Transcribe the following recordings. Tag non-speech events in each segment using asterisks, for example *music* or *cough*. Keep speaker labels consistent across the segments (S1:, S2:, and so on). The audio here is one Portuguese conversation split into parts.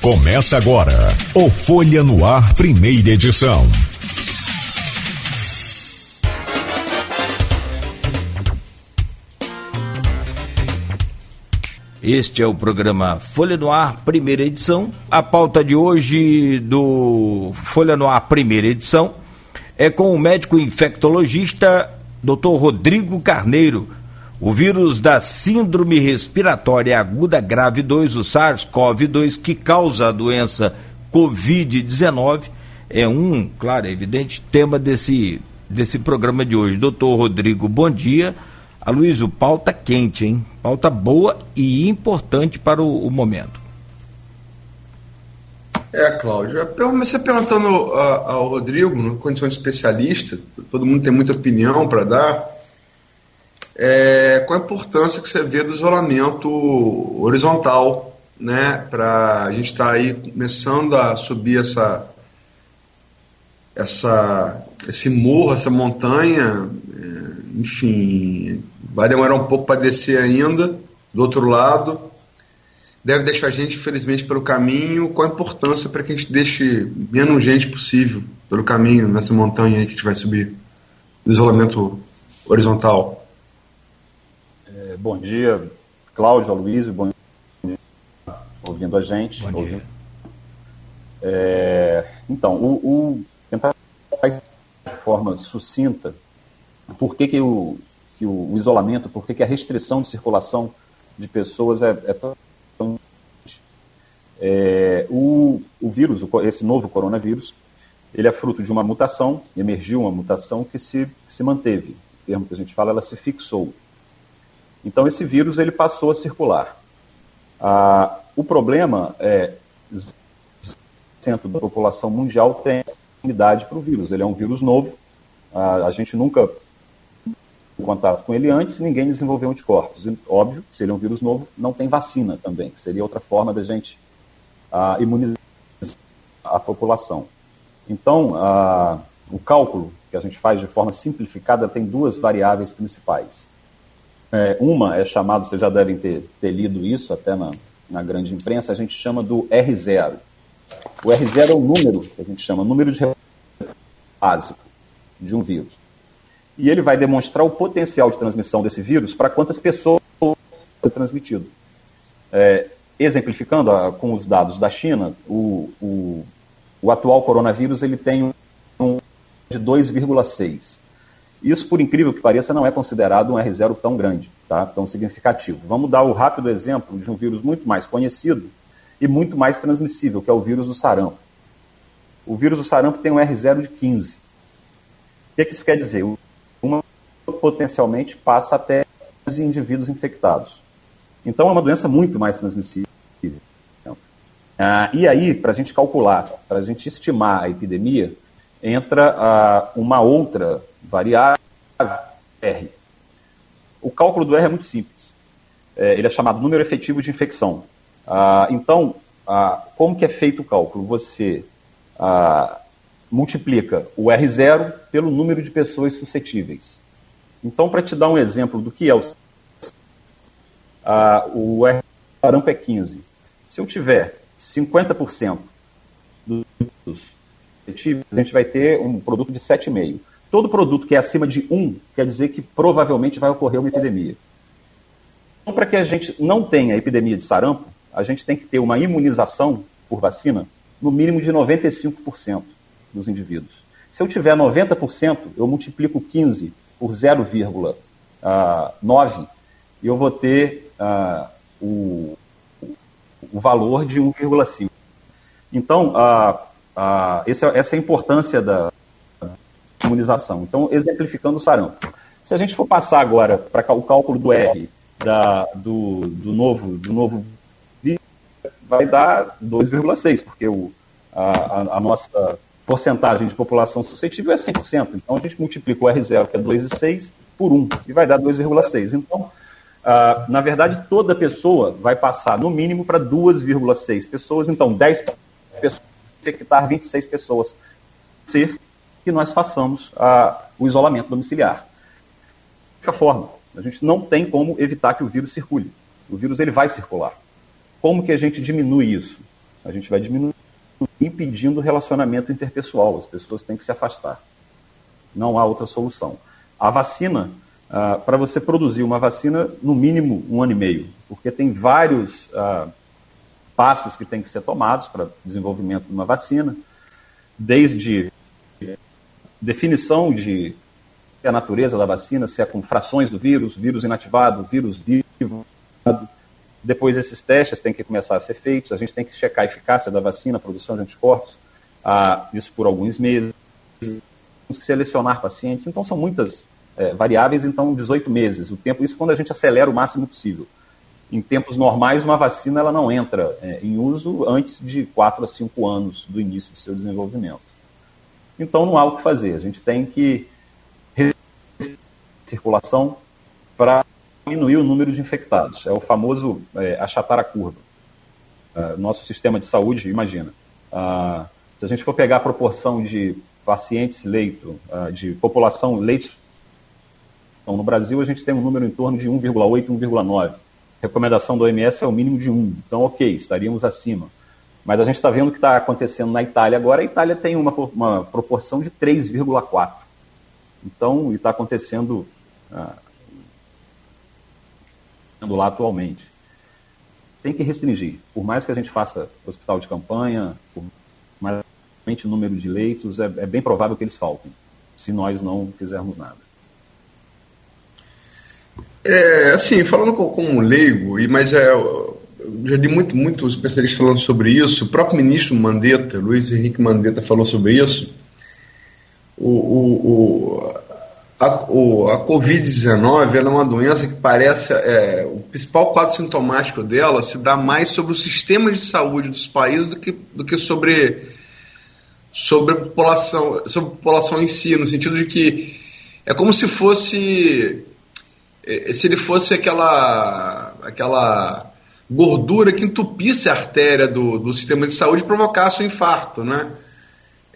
S1: Começa agora o Folha no Ar, primeira edição.
S2: Este é o programa Folha no Ar, primeira edição. A pauta de hoje do Folha no Ar, primeira edição, é com o médico infectologista Dr. Rodrigo Carneiro. O vírus da Síndrome Respiratória Aguda Grave 2, o SARS-CoV-2, que causa a doença Covid-19, é um, claro, é evidente, tema desse, desse programa de hoje. Doutor Rodrigo, bom dia. Aloysio, pauta quente, hein? Pauta boa e importante para o, o momento.
S3: É, Cláudio, comecei perguntando ao Rodrigo, na condição de especialista, todo mundo tem muita opinião para dar, é, qual a importância que você vê do isolamento horizontal, né, para a gente estar tá aí começando a subir essa, essa, esse morro, essa montanha, é, enfim, vai demorar um pouco para descer ainda, do outro lado, deve deixar a gente, infelizmente, pelo caminho. Qual a importância para que a gente deixe menos gente possível pelo caminho, nessa montanha que a gente vai subir, do isolamento horizontal?
S4: Bom dia, Cláudio, Aloysio, bom dia, ouvindo a gente.
S2: Bom dia.
S4: É, então, o, o tentar de forma sucinta por que, que o que o isolamento, por que, que a restrição de circulação de pessoas é, é tão. É, o, o vírus, esse novo coronavírus, ele é fruto de uma mutação, emergiu uma mutação que se, que se manteve. O termo que a gente fala, ela se fixou. Então, esse vírus ele passou a circular. Ah, o problema é centro da população mundial tem imunidade para o vírus. Ele é um vírus novo. Ah, a gente nunca contato com ele antes, ninguém desenvolveu anticorpos. E, óbvio, se ele é um vírus novo, não tem vacina também, seria outra forma da gente uh, imunizar a população. Então, uh, o cálculo que a gente faz de forma simplificada tem duas variáveis principais. É, uma é chamado, vocês já devem ter, ter lido isso até na, na grande imprensa, a gente chama do R0. O R0 é o número que a gente chama, número de básico de um vírus e ele vai demonstrar o potencial de transmissão desse vírus para quantas pessoas foi transmitido. É, exemplificando a, com os dados da China, o, o, o atual coronavírus ele tem um de 2,6. Isso, por incrível que pareça, não é considerado um R0 tão grande, tá? tão significativo. Vamos dar o rápido exemplo de um vírus muito mais conhecido e muito mais transmissível, que é o vírus do sarampo. O vírus do sarampo tem um R0 de 15. O que, é que isso quer dizer? uma potencialmente passa até os indivíduos infectados. Então é uma doença muito mais transmissível. Ah, e aí, para a gente calcular, para a gente estimar a epidemia, entra ah, uma outra variável, R. O cálculo do R é muito simples. É, ele é chamado número efetivo de infecção. Ah, então, ah, como que é feito o cálculo? Você ah, multiplica o R0 pelo número de pessoas suscetíveis. Então, para te dar um exemplo do que é o ah, o R parampo é 15. Se eu tiver 50% dos suscetíveis, a gente vai ter um produto de 7,5. Todo produto que é acima de 1 quer dizer que provavelmente vai ocorrer uma epidemia. Então, para que a gente não tenha epidemia de sarampo, a gente tem que ter uma imunização por vacina no mínimo de 95% dos indivíduos. Se eu tiver 90%, eu multiplico 15 por 0,9 ah, e eu vou ter uh, o, o valor de 1,5. Então, uh, uh, essa, essa é a importância da imunização. Então, exemplificando o sarampo. Se a gente for passar agora para o cálculo do R da, do, do novo do novo vai dar 2,6, porque o, a, a nossa porcentagem de população suscetível é 100%. Então, a gente multiplica o R0, que é 2,6, por 1, e vai dar 2,6. Então, na verdade, toda pessoa vai passar, no mínimo, para 2,6 pessoas. Então, 10 pessoas infectar 26 pessoas. Ser que nós façamos uh, o isolamento domiciliar. De qualquer forma, a gente não tem como evitar que o vírus circule. O vírus ele vai circular. Como que a gente diminui isso? A gente vai diminuir, impedindo o relacionamento interpessoal. As pessoas têm que se afastar. Não há outra solução. A vacina, ah, para você produzir uma vacina, no mínimo um ano e meio, porque tem vários ah, passos que têm que ser tomados para desenvolvimento de uma vacina, desde definição de a natureza da vacina, se é com frações do vírus, vírus inativado, vírus vivo. Depois esses testes têm que começar a ser feitos, a gente tem que checar a eficácia da vacina, a produção de anticorpos, ah, isso por alguns meses. Temos que selecionar pacientes, então são muitas é, variáveis, então 18 meses. O tempo, isso quando a gente acelera o máximo possível. Em tempos normais, uma vacina ela não entra é, em uso antes de 4 a 5 anos do início do seu desenvolvimento. Então não há o que fazer, a gente tem que circulação para diminuir o número de infectados. É o famoso é, achatar a curva. Uh, nosso sistema de saúde, imagina, uh, se a gente for pegar a proporção de pacientes leito, uh, de população leite, então, no Brasil a gente tem um número em torno de 1,8, 1,9. Recomendação do OMS é o mínimo de 1. Então, ok, estaríamos acima. Mas a gente está vendo o que está acontecendo na Itália agora. A Itália tem uma, uma proporção de 3,4. Então, está acontecendo ah, lá atualmente. Tem que restringir. Por mais que a gente faça hospital de campanha, por mais o número de leitos, é, é bem provável que eles faltem, se nós não fizermos nada.
S3: É, assim, falando como leigo, mas é, já li muito, muito especialistas falando sobre isso, o próprio ministro Mandetta, Luiz Henrique Mandetta, falou sobre isso. O, o, o a, a Covid-19 é uma doença que parece. É, o principal quadro sintomático dela se dá mais sobre o sistema de saúde dos países do que, do que sobre, sobre, a população, sobre a população em si, no sentido de que é como se fosse. É, se ele fosse aquela, aquela gordura que entupisse a artéria do, do sistema de saúde e provocasse um infarto, né?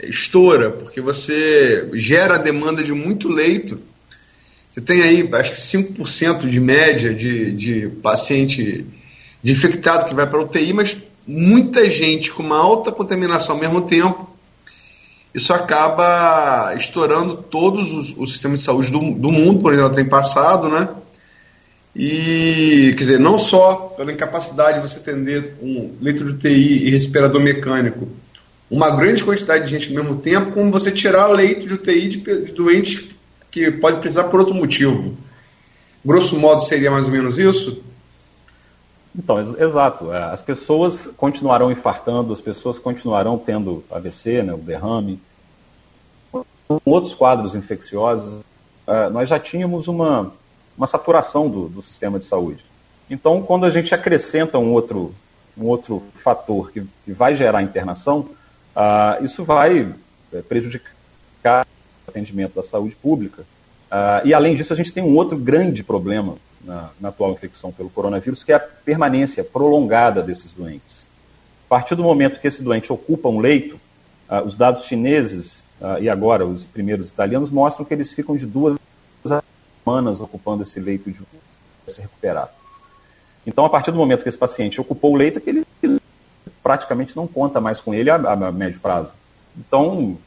S3: estoura, porque você gera demanda de muito leito. Você tem aí, acho que 5% de média de, de paciente de infectado que vai para UTI, mas muita gente com uma alta contaminação ao mesmo tempo. Isso acaba estourando todos os, os sistemas de saúde do, do mundo, por ela tem passado, né? E, quer dizer, não só pela incapacidade de você atender com leito de UTI e respirador mecânico, uma grande quantidade de gente ao mesmo tempo, como você tirar leito de UTI de, de doentes que pode precisar por outro motivo. Grosso modo, seria mais ou menos isso?
S4: Então, ex exato. É, as pessoas continuarão infartando, as pessoas continuarão tendo AVC, né, o derrame. Outros quadros infecciosos, uh, nós já tínhamos uma, uma saturação do, do sistema de saúde. Então, quando a gente acrescenta um outro, um outro fator que, que vai gerar internação, Uh, isso vai é, prejudicar o atendimento da saúde pública. Uh, e, além disso, a gente tem um outro grande problema na, na, atual infecção pelo coronavírus, que é a permanência prolongada desses doentes. A partir do momento que esse doente ocupa um leito, uh, os dados chineses e agora os primeiros italianos mostram que eles ficam de duas semanas ocupando esse leito de se recuperar. Então, a partir do momento que esse paciente ocupou o leito, aquele praticamente não conta mais com ele a, a médio prazo. Então, não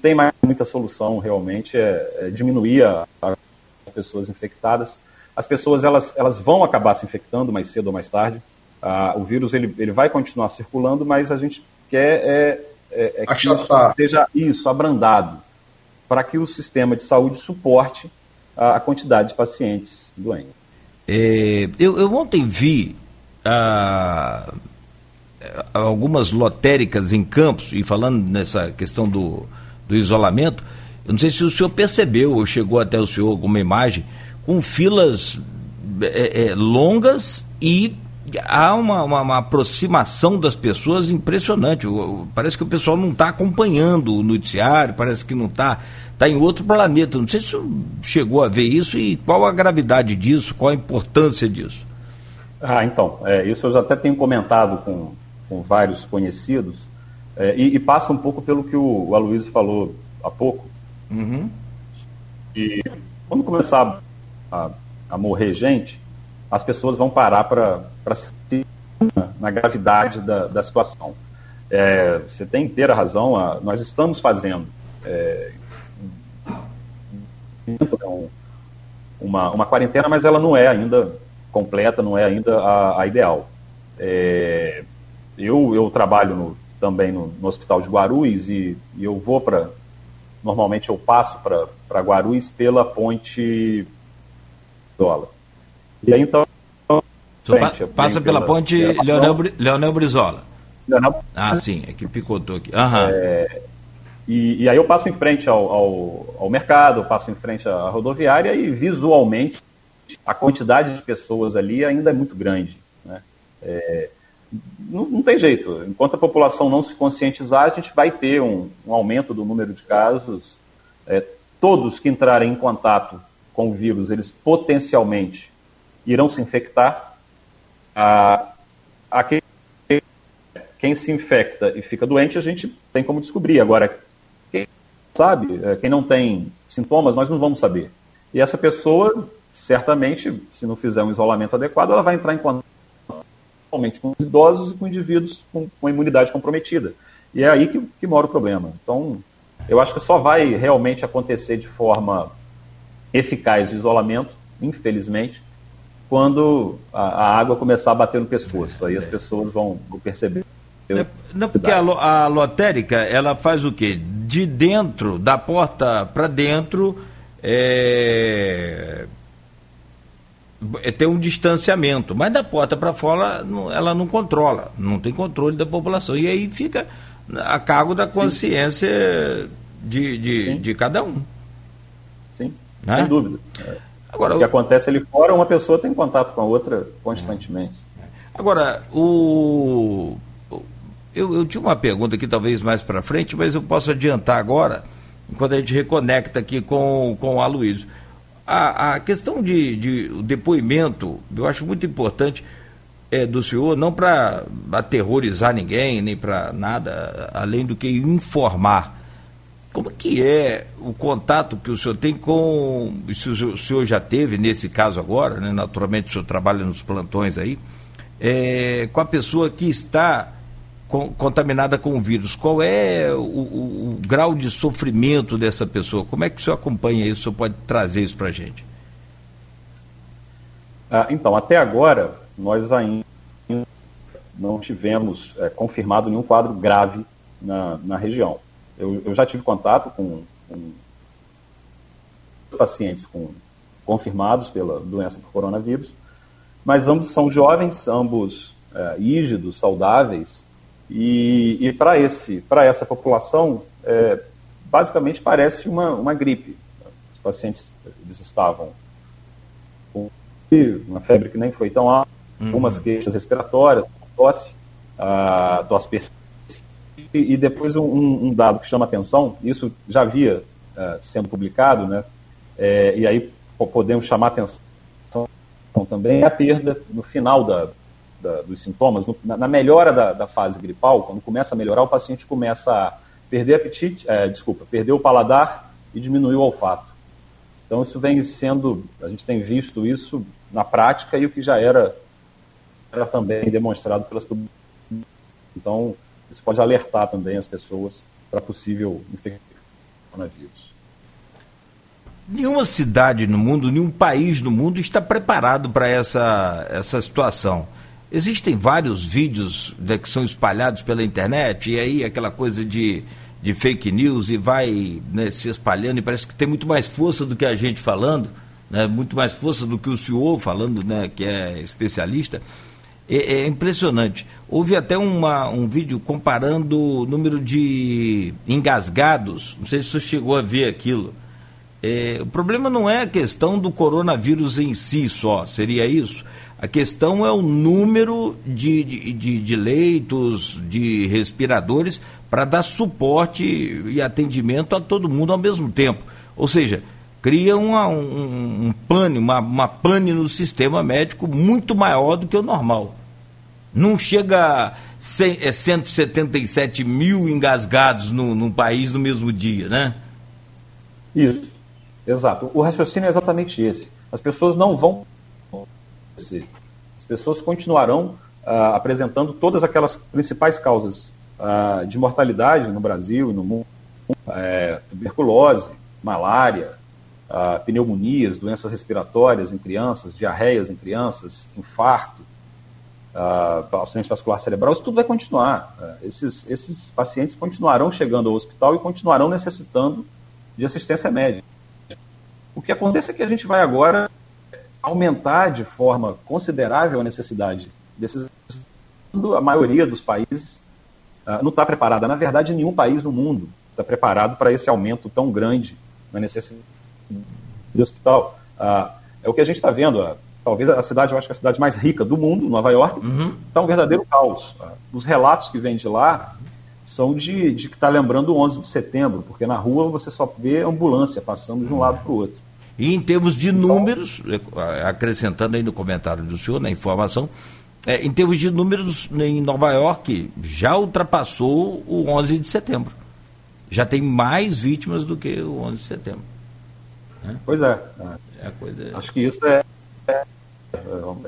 S4: tem mais muita solução realmente, é, é diminuir a, a, as pessoas infectadas. As pessoas elas, elas vão acabar se infectando mais cedo ou mais tarde. Ah, o vírus ele, ele vai continuar circulando, mas a gente quer é, é, é que isso seja isso, abrandado, para que o sistema de saúde suporte a, a quantidade de pacientes doentes.
S2: É, eu, eu, ontem vi ah, algumas lotéricas em Campos, e falando nessa questão do, do isolamento, eu não sei se o senhor percebeu, ou chegou até o senhor alguma imagem, com filas é, é, longas e há uma, uma, uma, aproximação das pessoas impressionante. Parece que o pessoal não está acompanhando o noticiário, parece que não está. Está em outro planeta. Não sei se chegou a ver isso e qual a gravidade disso, qual a importância disso.
S4: Ah, então, é, isso eu já até tenho comentado com, com vários conhecidos, é, e, e, passa um pouco pelo que o, o Aloysio falou há pouco. Uhum. E quando começar a, a, morrer gente, as pessoas vão parar para se na gravidade da, da situação. É, você tem inteira razão, a, nós estamos fazendo é, um, uma, uma quarentena, mas ela não é ainda completa, não é ainda a, a ideal. É, eu, eu trabalho no, também no, no, hospital de Guarulhos e, e eu vou para. Normalmente eu passo para Guarulhos pela ponte Dola. E aí então.
S2: Frente, passa pela, pela ponte pela Leonel, Leonel Brizola. Leonel... Ah, sim, é que picotou aqui. Uhum. É,
S4: e, e, aí eu passo em frente ao, ao, ao mercado, passo em frente à rodoviária e visualmente a quantidade de pessoas ali ainda é muito grande. Né? É, não, não, tem jeito. Enquanto a população não se conscientizar, a gente vai ter um, um aumento do número de casos. É, todos que entrarem em contato com o vírus, eles potencialmente irão se infectar. A, a quem, se infecta e fica doente, a gente tem como descobrir. Agora, quem sabe, é, quem não tem sintomas, nós não vamos saber. E essa pessoa, certamente, se não fizer um isolamento adequado, ela vai entrar em contato com os idosos e com indivíduos com, com imunidade comprometida. E é aí que, que mora o problema. Então, eu acho que só vai realmente acontecer de forma eficaz o isolamento, infelizmente, quando a, a, água começar a bater no pescoço. Aí as pessoas vão, vão perceber.
S2: Não, porque a, a lotérica, ela faz o quê? De dentro, da porta para dentro, é, é ter um distanciamento, mas da porta para fora ela não controla, não tem controle da população. E aí fica a cargo da consciência de, de, de, cada um.
S4: Sim, né? sem dúvida. Agora, o que acontece ali fora, uma pessoa tem contato com a outra constantemente.
S2: Agora, o. Eu, eu tinha uma pergunta aqui, talvez mais para frente, mas eu posso adiantar agora, enquanto a gente reconecta aqui com, com o Aloysio. A, a questão de, de depoimento, eu acho muito importante é, do senhor, não para aterrorizar ninguém, nem para nada, além do que informar. Como que é o contato que o senhor tem com, se o senhor já teve nesse caso agora, né, naturalmente o senhor trabalha nos plantões aí, é, com a pessoa que está contaminada com o vírus, qual é o, o, o, grau de sofrimento dessa pessoa? Como é que o senhor acompanha isso? O senhor pode trazer isso para a gente?
S4: Ah, então, até agora, nós ainda não tivemos é, confirmado nenhum quadro grave na, na região. Eu, eu, já tive contato com, com pacientes com, confirmados pela doença por coronavírus, mas ambos são jovens, ambos é, ígidos, saudáveis, e, e para essa população, é, basicamente parece uma, uma gripe. Os pacientes eles estavam com uma febre que nem foi tão alta, uhum. algumas queixas respiratórias, tosse, a tosse persistente, e depois um, um, dado que chama atenção, isso já havia uh, sendo publicado, né, é, e aí podemos chamar atenção também, a perda no final da, da, dos sintomas, no, na, na, melhora da, da, fase gripal, quando começa a melhorar, o paciente começa a perder apetite, é, desculpa, perder o paladar e diminuir o olfato. Então isso vem sendo, a gente tem visto isso na prática e o que já era, era também demonstrado pelas Então isso pode alertar também as pessoas para possível infecção coronavírus.
S2: Nenhuma cidade no mundo, nenhum país no mundo está preparado para essa, essa situação. Existem vários vídeos né, que são espalhados pela internet, e aí aquela coisa de, de fake news e vai né, se espalhando, e parece que tem muito mais força do que a gente falando, né, muito mais força do que o senhor falando, né, que é especialista. É, é impressionante. Houve até uma, um vídeo comparando o número de engasgados, não sei se você chegou a ver aquilo. É, o problema não é a questão do coronavírus em si só, seria isso a questão é o número de, de, de leitos, de respiradores, para dar suporte e atendimento a todo mundo ao mesmo tempo. Ou seja, cria uma, um, um pane, uma, uma pane no sistema médico muito maior do que o normal. Não chega a 177 é, mil engasgados no, no país no mesmo dia, né?
S4: Isso, exato. O raciocínio é exatamente esse. As pessoas não vão as pessoas continuarão uh, apresentando todas aquelas principais causas uh, de mortalidade no Brasil e no mundo: é, tuberculose, malária, uh, pneumonias, doenças respiratórias em crianças, diarreias em crianças, infarto, uh, acidente vascular cerebral, isso tudo vai continuar. Uh, esses, esses pacientes continuarão chegando ao hospital e continuarão necessitando de assistência médica. O que acontece é que a gente vai agora aumentar de forma considerável a necessidade desses. A maioria dos países uh, não está preparada. Na verdade, nenhum país no mundo está preparado para esse aumento tão grande na necessidade de hospital. Uh, é o que a gente está vendo. Uh, talvez a cidade, eu acho que é a cidade mais rica do mundo, Nova York, está uhum. Tá um verdadeiro caos. Os relatos que vêm de lá são de, de que está lembrando o 11 de setembro, porque na rua você só vê ambulância passando de um lado para o outro.
S2: E em termos de números, é, acrescentando aí no comentário do senhor, na informação, é, em termos de números, em Nova York já ultrapassou o 11 de setembro. Já tem mais vítimas do que o 11 de setembro.
S4: Né? Pois é. é coisa... Acho que isso é, é, é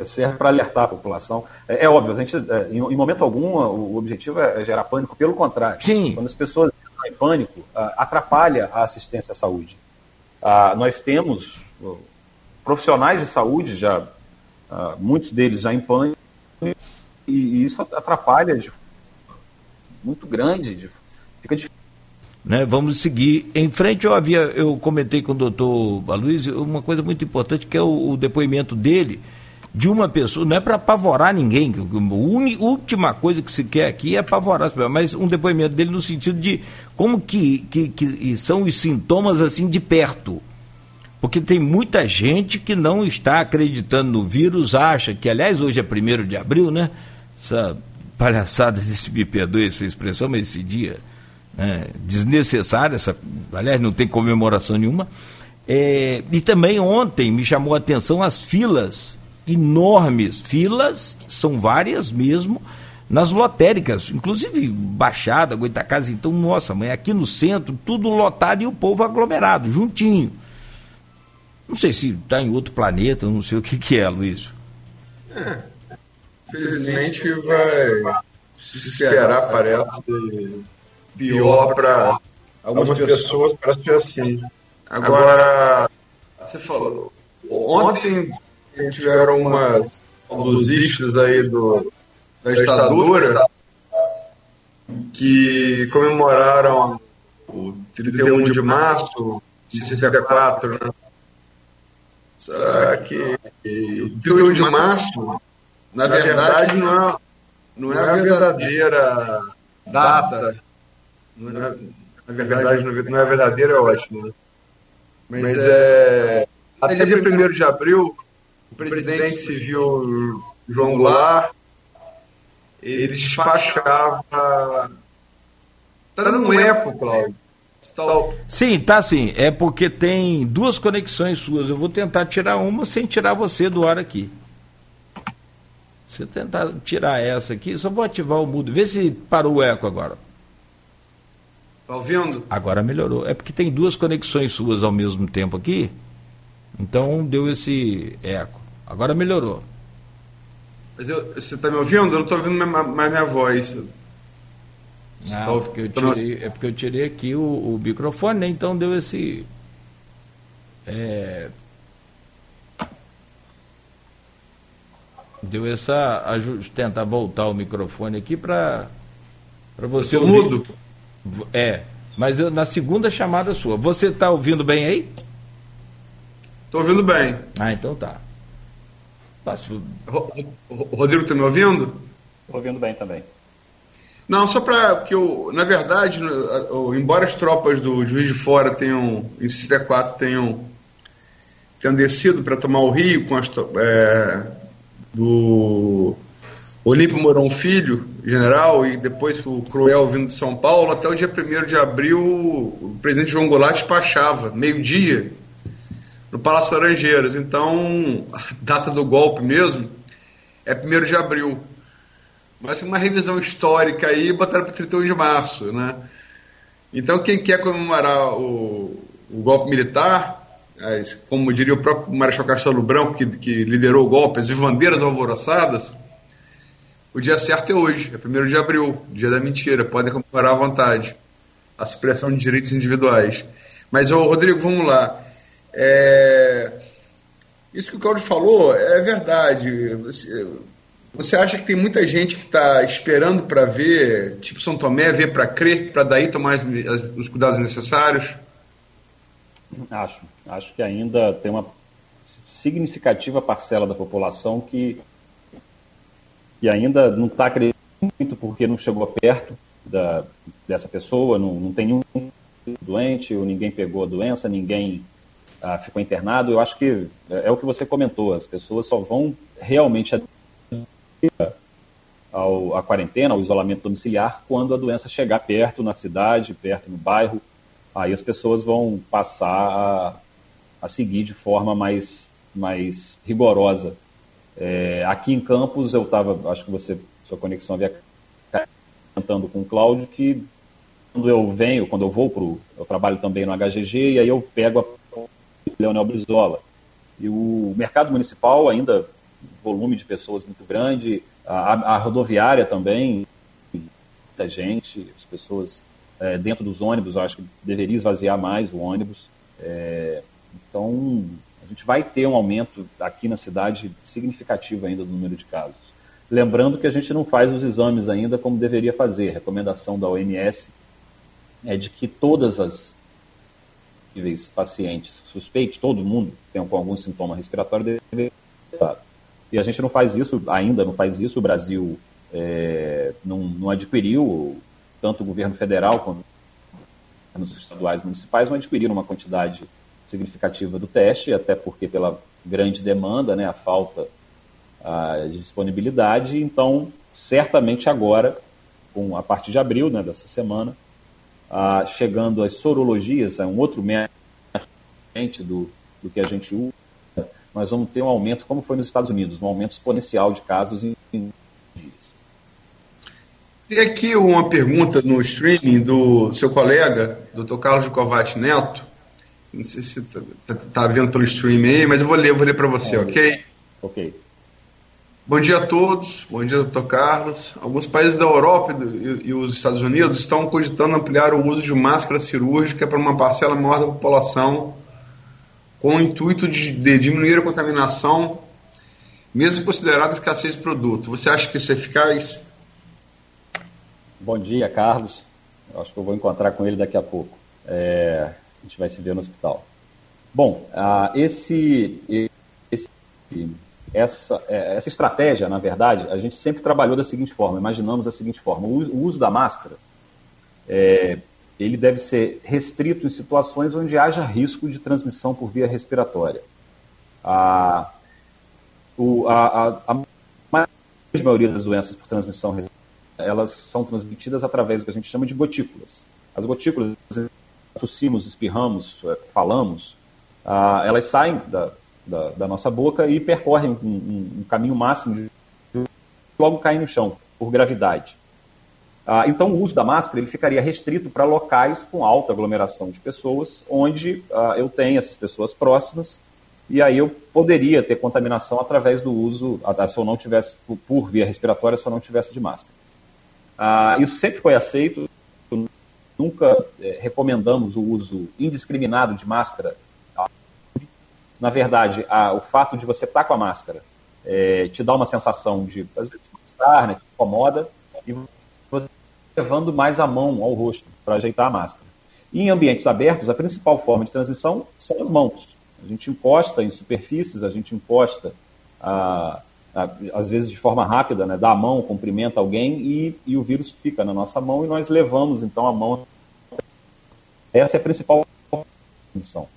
S4: serve para alertar a população. É, é, óbvio, a gente, é, em, em, momento algum o objetivo é gerar pânico, pelo contrário.
S2: Sim.
S4: Quando as pessoas estão em pânico, atrapalha a assistência à saúde. Ah, nós temos profissionais de saúde, já ah, muitos deles já em pânico, e, e isso atrapalha de muito grande, de, fica difícil
S2: né? Vamos seguir em frente. Eu havia, eu comentei com o doutor Aloysio uma coisa muito importante que é o, o depoimento dele de uma pessoa, não é para apavorar ninguém, a última coisa que se quer aqui é apavorar mas um depoimento dele no sentido de como que, que, que são os sintomas assim de perto. Porque tem muita gente que não está acreditando no vírus, acha que, aliás, hoje é primeiro de abril, né? Essa palhaçada *laughs* desse me perdoe essa expressão, mas esse dia né, desnecessária, essa, aliás, não tem comemoração nenhuma. É, e também ontem me chamou a atenção as filas, enormes filas, são várias mesmo, nas lotéricas, inclusive Baixada, Goitacazes, então, nossa, mãe, aqui no centro, tudo lotado e o povo aglomerado, juntinho. Não sei se está em outro planeta, não sei o que, que é, Luiz.
S3: É, felizmente vai se esperar, parece, pior para algumas pessoas, para ser assim. Agora, você falou, ontem tiveram umas luzistas aí do, da ditadura que comemoraram o 31 de março de 64, né? Será que o 31 de março, na verdade, não é, não é a verdadeira data não é, na verdade, não é verdadeiro, é ótimo. Né? Mas é. Até dia 1 de abril, o presidente civil João Goulart ele despachava. Tá dando um eco, Cláudio.
S2: Sim, tá sim. É porque tem duas conexões suas. Eu vou tentar tirar uma sem tirar você do ar aqui. Se eu tentar tirar essa aqui, só vou ativar o mudo. Vê se parou o eco agora.
S3: Tá ouvindo?
S2: Agora melhorou. É porque tem duas conexões suas ao mesmo tempo aqui. Então deu esse eco. Agora melhorou.
S3: Mas eu, você está me ouvindo? Eu não estou ouvindo mais minha voz.
S2: Não, tá, porque eu tirei, é porque eu tirei aqui o, o microfone, né? Então deu esse. É, deu essa. Tentar voltar o microfone aqui para você
S3: ouvir. Mudo.
S2: É, mas eu, na segunda chamada sua. Você está ouvindo bem aí?
S3: Estou ouvindo bem.
S2: Ah, então tá.
S3: Passo... O Rodrigo está me ouvindo?
S4: Estou ouvindo bem também.
S3: Não, só para que eu, na verdade, embora as tropas do Juiz de Fora tenham, em 64, tenham, tenham descido para tomar o Rio com as é, do Olímpio Mourão Filho, general, e depois o Cruel vindo de São Paulo, até o dia 1 de abril, o presidente João Goulart despachava, meio-dia, no Palácio Laranjeiras. Então, a data do golpe mesmo é 1 de abril. Mas uma revisão histórica aí, botaram para 31 de março, né? Então, quem quer comemorar o, o golpe militar, como diria o próprio Marechal Castelo Branco, que, que liderou o golpe, as vivandeiras alvoroçadas, O dia certo é hoje, é 1 de abril, dia da mentira. Podem comemorar à vontade. A supressão de direitos individuais. Mas, ô, Rodrigo, vamos lá. É... Isso que o Claudio falou é verdade. Você, você acha que tem muita gente que está esperando para ver, tipo São Tomé, ver para crer, para daí tomar os cuidados necessários?
S4: Acho. Acho que ainda tem uma significativa parcela da população que, que ainda não está acreditando muito porque não chegou perto da, dessa pessoa, não, não tem nenhum doente, ou ninguém pegou a doença, ninguém ah, ficou internado. Eu acho que é, é, o que você comentou, as pessoas só vão realmente ao, a quarentena, ao isolamento domiciliar, quando a doença chegar perto na cidade, perto no bairro, aí as pessoas vão passar a, a seguir de forma mais, mais rigorosa. É, aqui em Campos, eu estava, acho que você, sua conexão havia comentando com o Cláudio, que quando eu venho, quando eu vou para eu trabalho também no HGG, e aí eu pego a Leonel Brizola. E o mercado municipal ainda, volume de pessoas muito grande, a, a rodoviária também, muita gente, as pessoas é, dentro dos ônibus, acho que deveria esvaziar mais o ônibus. É, então, gente vai ter um aumento aqui na cidade significativo ainda do número de casos. Lembrando que a gente não faz os exames ainda como deveria fazer. A recomendação da OMS é de que todas as pacientes suspeitos, todo mundo tem com algum sintoma respiratório, deve E a gente não faz isso, ainda não faz isso. O Brasil é, não, não adquiriu, tanto o governo federal quanto os estaduais municipais, não adquiriram uma quantidade significativa do teste, até porque pela grande demanda, né, a falta a, de disponibilidade. Então, certamente agora, com, a partir de abril né, dessa semana, a, chegando as sorologias, é um outro método do, do que a gente usa, nós vamos ter um aumento, como foi nos Estados Unidos, um aumento exponencial de casos em, em dias.
S3: Tem aqui uma pergunta no streaming do seu colega, Dr. Carlos Covati Neto, não sei se está tá, tá vendo pelo stream aí, mas eu vou ler, eu vou ler para você, é, ok?
S4: Ok.
S3: Bom dia a todos, bom dia, doutor Carlos. Alguns países da Europa e, e os Estados Unidos estão cogitando ampliar o uso de máscara cirúrgica para uma parcela maior da população, com o intuito de, de diminuir a contaminação, mesmo considerada a escassez de produto. Você acha que isso é eficaz?
S4: Bom dia, Carlos. Eu acho que eu vou encontrar com ele daqui a pouco. É, a gente vai se ver no hospital. Bom, uh, esse, esse, essa, é, essa estratégia, na verdade, a gente sempre trabalhou da seguinte forma, imaginamos da seguinte forma, o, uso da máscara, é, ele deve ser restrito em situações onde haja risco de transmissão por via respiratória. A, o, a, a, a maioria das doenças por transmissão elas são transmitidas através do que a gente chama de gotículas. As gotículas tossimos, espirramos, é, falamos, ah, elas saem da, da, da, nossa boca e percorrem um, um, um caminho máximo de logo caem no chão, por gravidade. Ah, então, o uso da máscara ele ficaria restrito para locais com alta aglomeração de pessoas, onde ah, eu tenho essas pessoas próximas, e aí eu poderia ter contaminação através do uso, se eu não tivesse, por via respiratória, se eu não tivesse de máscara. Ah, isso sempre foi aceito, nunca é, recomendamos o uso indiscriminado de máscara. Na verdade, a, o fato de você estar tá com a máscara é, te dá uma sensação de, às vezes, estar, né, te incomoda, e você levando mais a mão ao rosto para ajeitar a máscara. E em ambientes abertos, a principal forma de transmissão são as mãos. A gente encosta em superfícies, a gente encosta, a, a, às vezes de forma rápida, né, dá a mão, cumprimenta alguém e, e o vírus fica na nossa mão e nós levamos então a mão essa é a principal missão.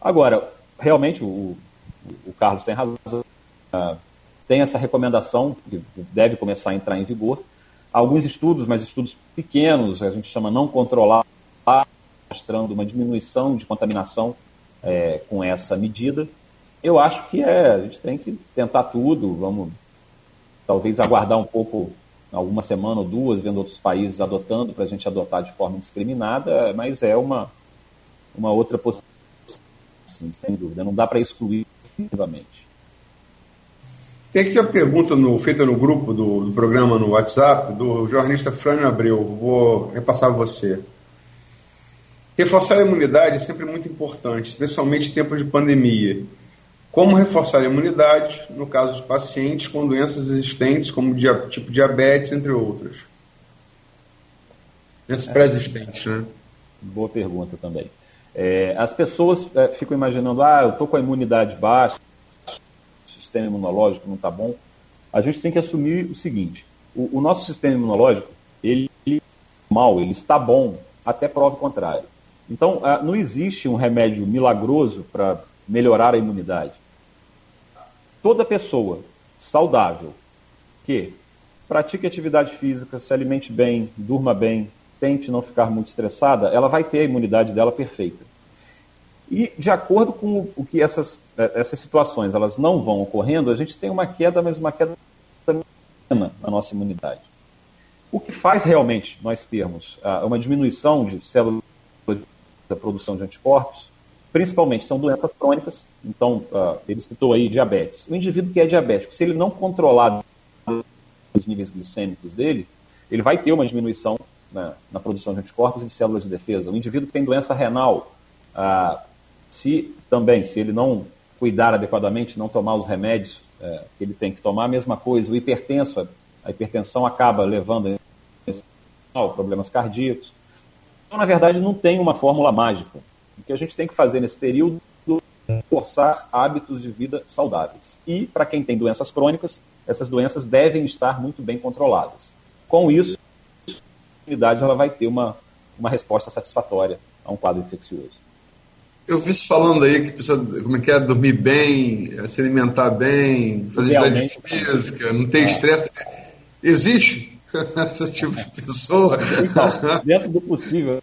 S4: Agora, realmente, o, o Carlos tem razão. Uh, tem essa recomendação que deve começar a entrar em vigor. Alguns estudos, mas estudos pequenos, a gente chama não controlar, mostrando uma diminuição de contaminação é, com essa medida. Eu acho que é, a gente tem que tentar tudo, vamos talvez aguardar um pouco alguma semana ou duas, vendo outros países adotando, para a gente adotar de forma indiscriminada, mas é uma, uma outra possibilidade, sem dúvida. Não dá para excluir definitivamente.
S3: Tem aqui a pergunta no, feita no grupo do, do, programa no WhatsApp, do jornalista Frânio Abreu. Vou repassar você. Reforçar a imunidade é sempre muito importante, especialmente em tempos de pandemia. Como reforçar a imunidade no caso de pacientes com doenças existentes, como dia, tipo diabetes, entre outras? Doenças pré-existentes, né?
S4: Boa pergunta também. É, as pessoas é, ficam imaginando, ah, eu estou com a imunidade baixa, o sistema imunológico não está bom. A gente tem que assumir o seguinte: o, o nosso sistema imunológico, ele, ele mal, ele está bom, até prova o contrário. Então, não existe um remédio milagroso para melhorar a imunidade. Toda pessoa saudável que pratique atividade física, se alimente bem, durma bem, tente não ficar muito estressada, ela vai ter a imunidade dela perfeita. E de acordo com o que essas, é, essas situações elas não vão ocorrendo, a gente tem uma queda, mas uma queda na nossa imunidade. O que faz realmente nós termos uh, uma diminuição de células da produção de anticorpos, principalmente são doenças crônicas, então uh, ele citou aí diabetes. O indivíduo que é diabético, se ele não controlar os níveis glicêmicos dele, ele vai ter uma diminuição na, na, produção de anticorpos e de células de defesa. O indivíduo que tem doença renal, ah, se também, se ele não cuidar adequadamente, não tomar os remédios é, que ele tem que tomar, a mesma coisa. O hipertenso, a hipertensão acaba levando a problemas cardíacos. Então, na verdade, não tem uma fórmula mágica. O que a gente tem que fazer nesse período é forçar hábitos de vida saudáveis. E, para quem tem doenças crônicas, essas doenças devem estar muito bem controladas. Com isso, imunidade ela vai ter uma, uma resposta satisfatória a um quadro infeccioso.
S3: Eu vi se falando aí que precisa, como é que é, dormir bem, se alimentar bem, fazer atividade física, não ter é. estresse. Existe *laughs* esse tipo de pessoa?
S4: Então, dentro do possível,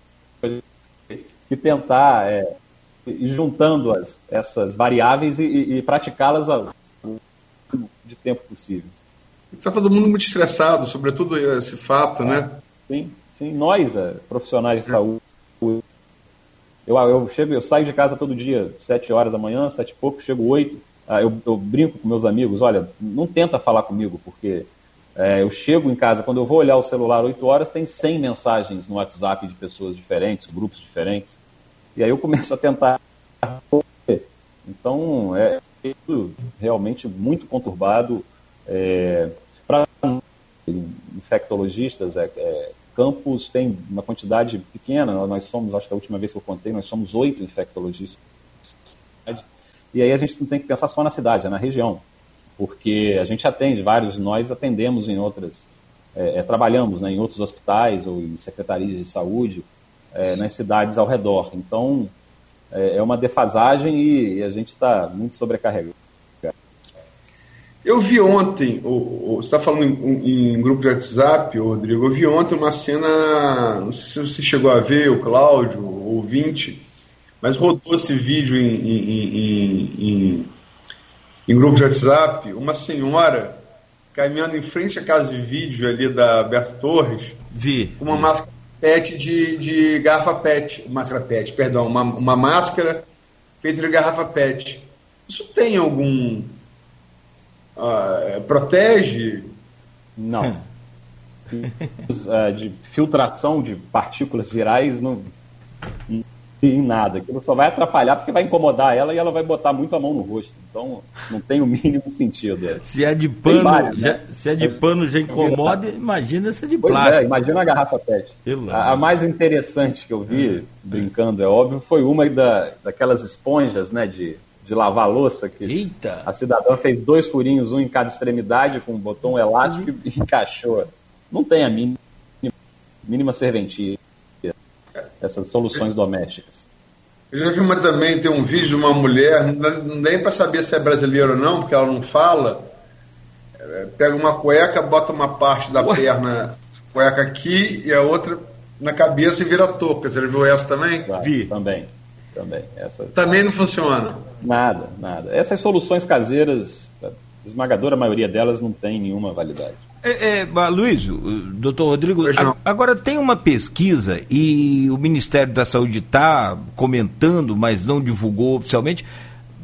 S4: que tentar é, ir juntando as, essas variáveis e, e, e praticá-las de tempo possível.
S3: Está todo mundo muito estressado, sobretudo esse fato, é. né?
S4: Sim, sim. Nós, é, profissionais de saúde, eu, eu chego, eu saio de casa todo dia, sete horas da manhã, sete e pouco, chego oito. Ah, eu, eu, brinco com meus amigos, olha, não tenta falar comigo, porque é, eu chego em casa, quando eu vou olhar o celular oito horas, tem 100 mensagens no WhatsApp de pessoas diferentes, grupos diferentes, e aí eu começo a tentar. Então, é realmente muito conturbado. É, Para infectologistas, é, é, Campos tem uma quantidade pequena, nós somos, acho que a última vez que eu contei, nós somos oito infectologistas. E aí a gente não tem que pensar só na cidade, é na região, porque a gente atende, vários de nós atendemos em outras, é, é, trabalhamos né, em outros hospitais ou em secretarias de saúde, é, nas cidades ao redor. Então, é, é uma defasagem e, e a gente está muito sobrecarregado.
S3: Eu vi ontem, você está falando em, em, grupo de WhatsApp, Rodrigo, eu vi ontem uma cena, não sei se você chegou a ver, o Cláudio, o ouvinte, mas rodou esse vídeo em, em, em, em grupo de WhatsApp, uma senhora caminhando em frente à casa de vídeo ali da Alberto Torres,
S2: vi,
S3: com uma vi. máscara PET de, de garrafa PET, máscara PET, perdão, uma, uma máscara feita de garrafa PET. Isso tem algum uh, protege?
S4: Não. *laughs* É, de filtração de partículas virais não, em nada. Aquilo só vai atrapalhar porque vai incomodar ela e ela vai botar muito a mão no rosto. Então não tem o mínimo sentido.
S2: Se é de pano, vários, já, né? se é de pano já incomoda, imagina se é de plástico. É,
S4: imagina a garrafa PET. A, a, mais interessante que eu vi, brincando, é óbvio, foi uma da, daquelas esponjas, né, de de lavar louça, que
S2: Eita.
S4: a cidadã fez dois furinhos, um em cada extremidade, com um botão elástico e *laughs* encaixou. Não tem a mínima, mínima serventia essas soluções domésticas.
S3: Eu já vi uma também, tem um vídeo de uma mulher, não dá, não dá nem para saber se é brasileira ou não, porque ela não fala. É, pega uma cueca, bota uma parte da Ué? perna, cueca aqui, e a outra na cabeça e vira touca. Você já viu essa também?
S4: Claro, Vi. Também também. Essa...
S3: Também não funciona?
S4: Nada, nada. Essas soluções caseiras, a esmagadora maioria delas não tem nenhuma validade.
S2: É, é, Luiz, doutor Rodrigo, agora tem uma pesquisa e o Ministério da Saúde está comentando, mas não divulgou oficialmente,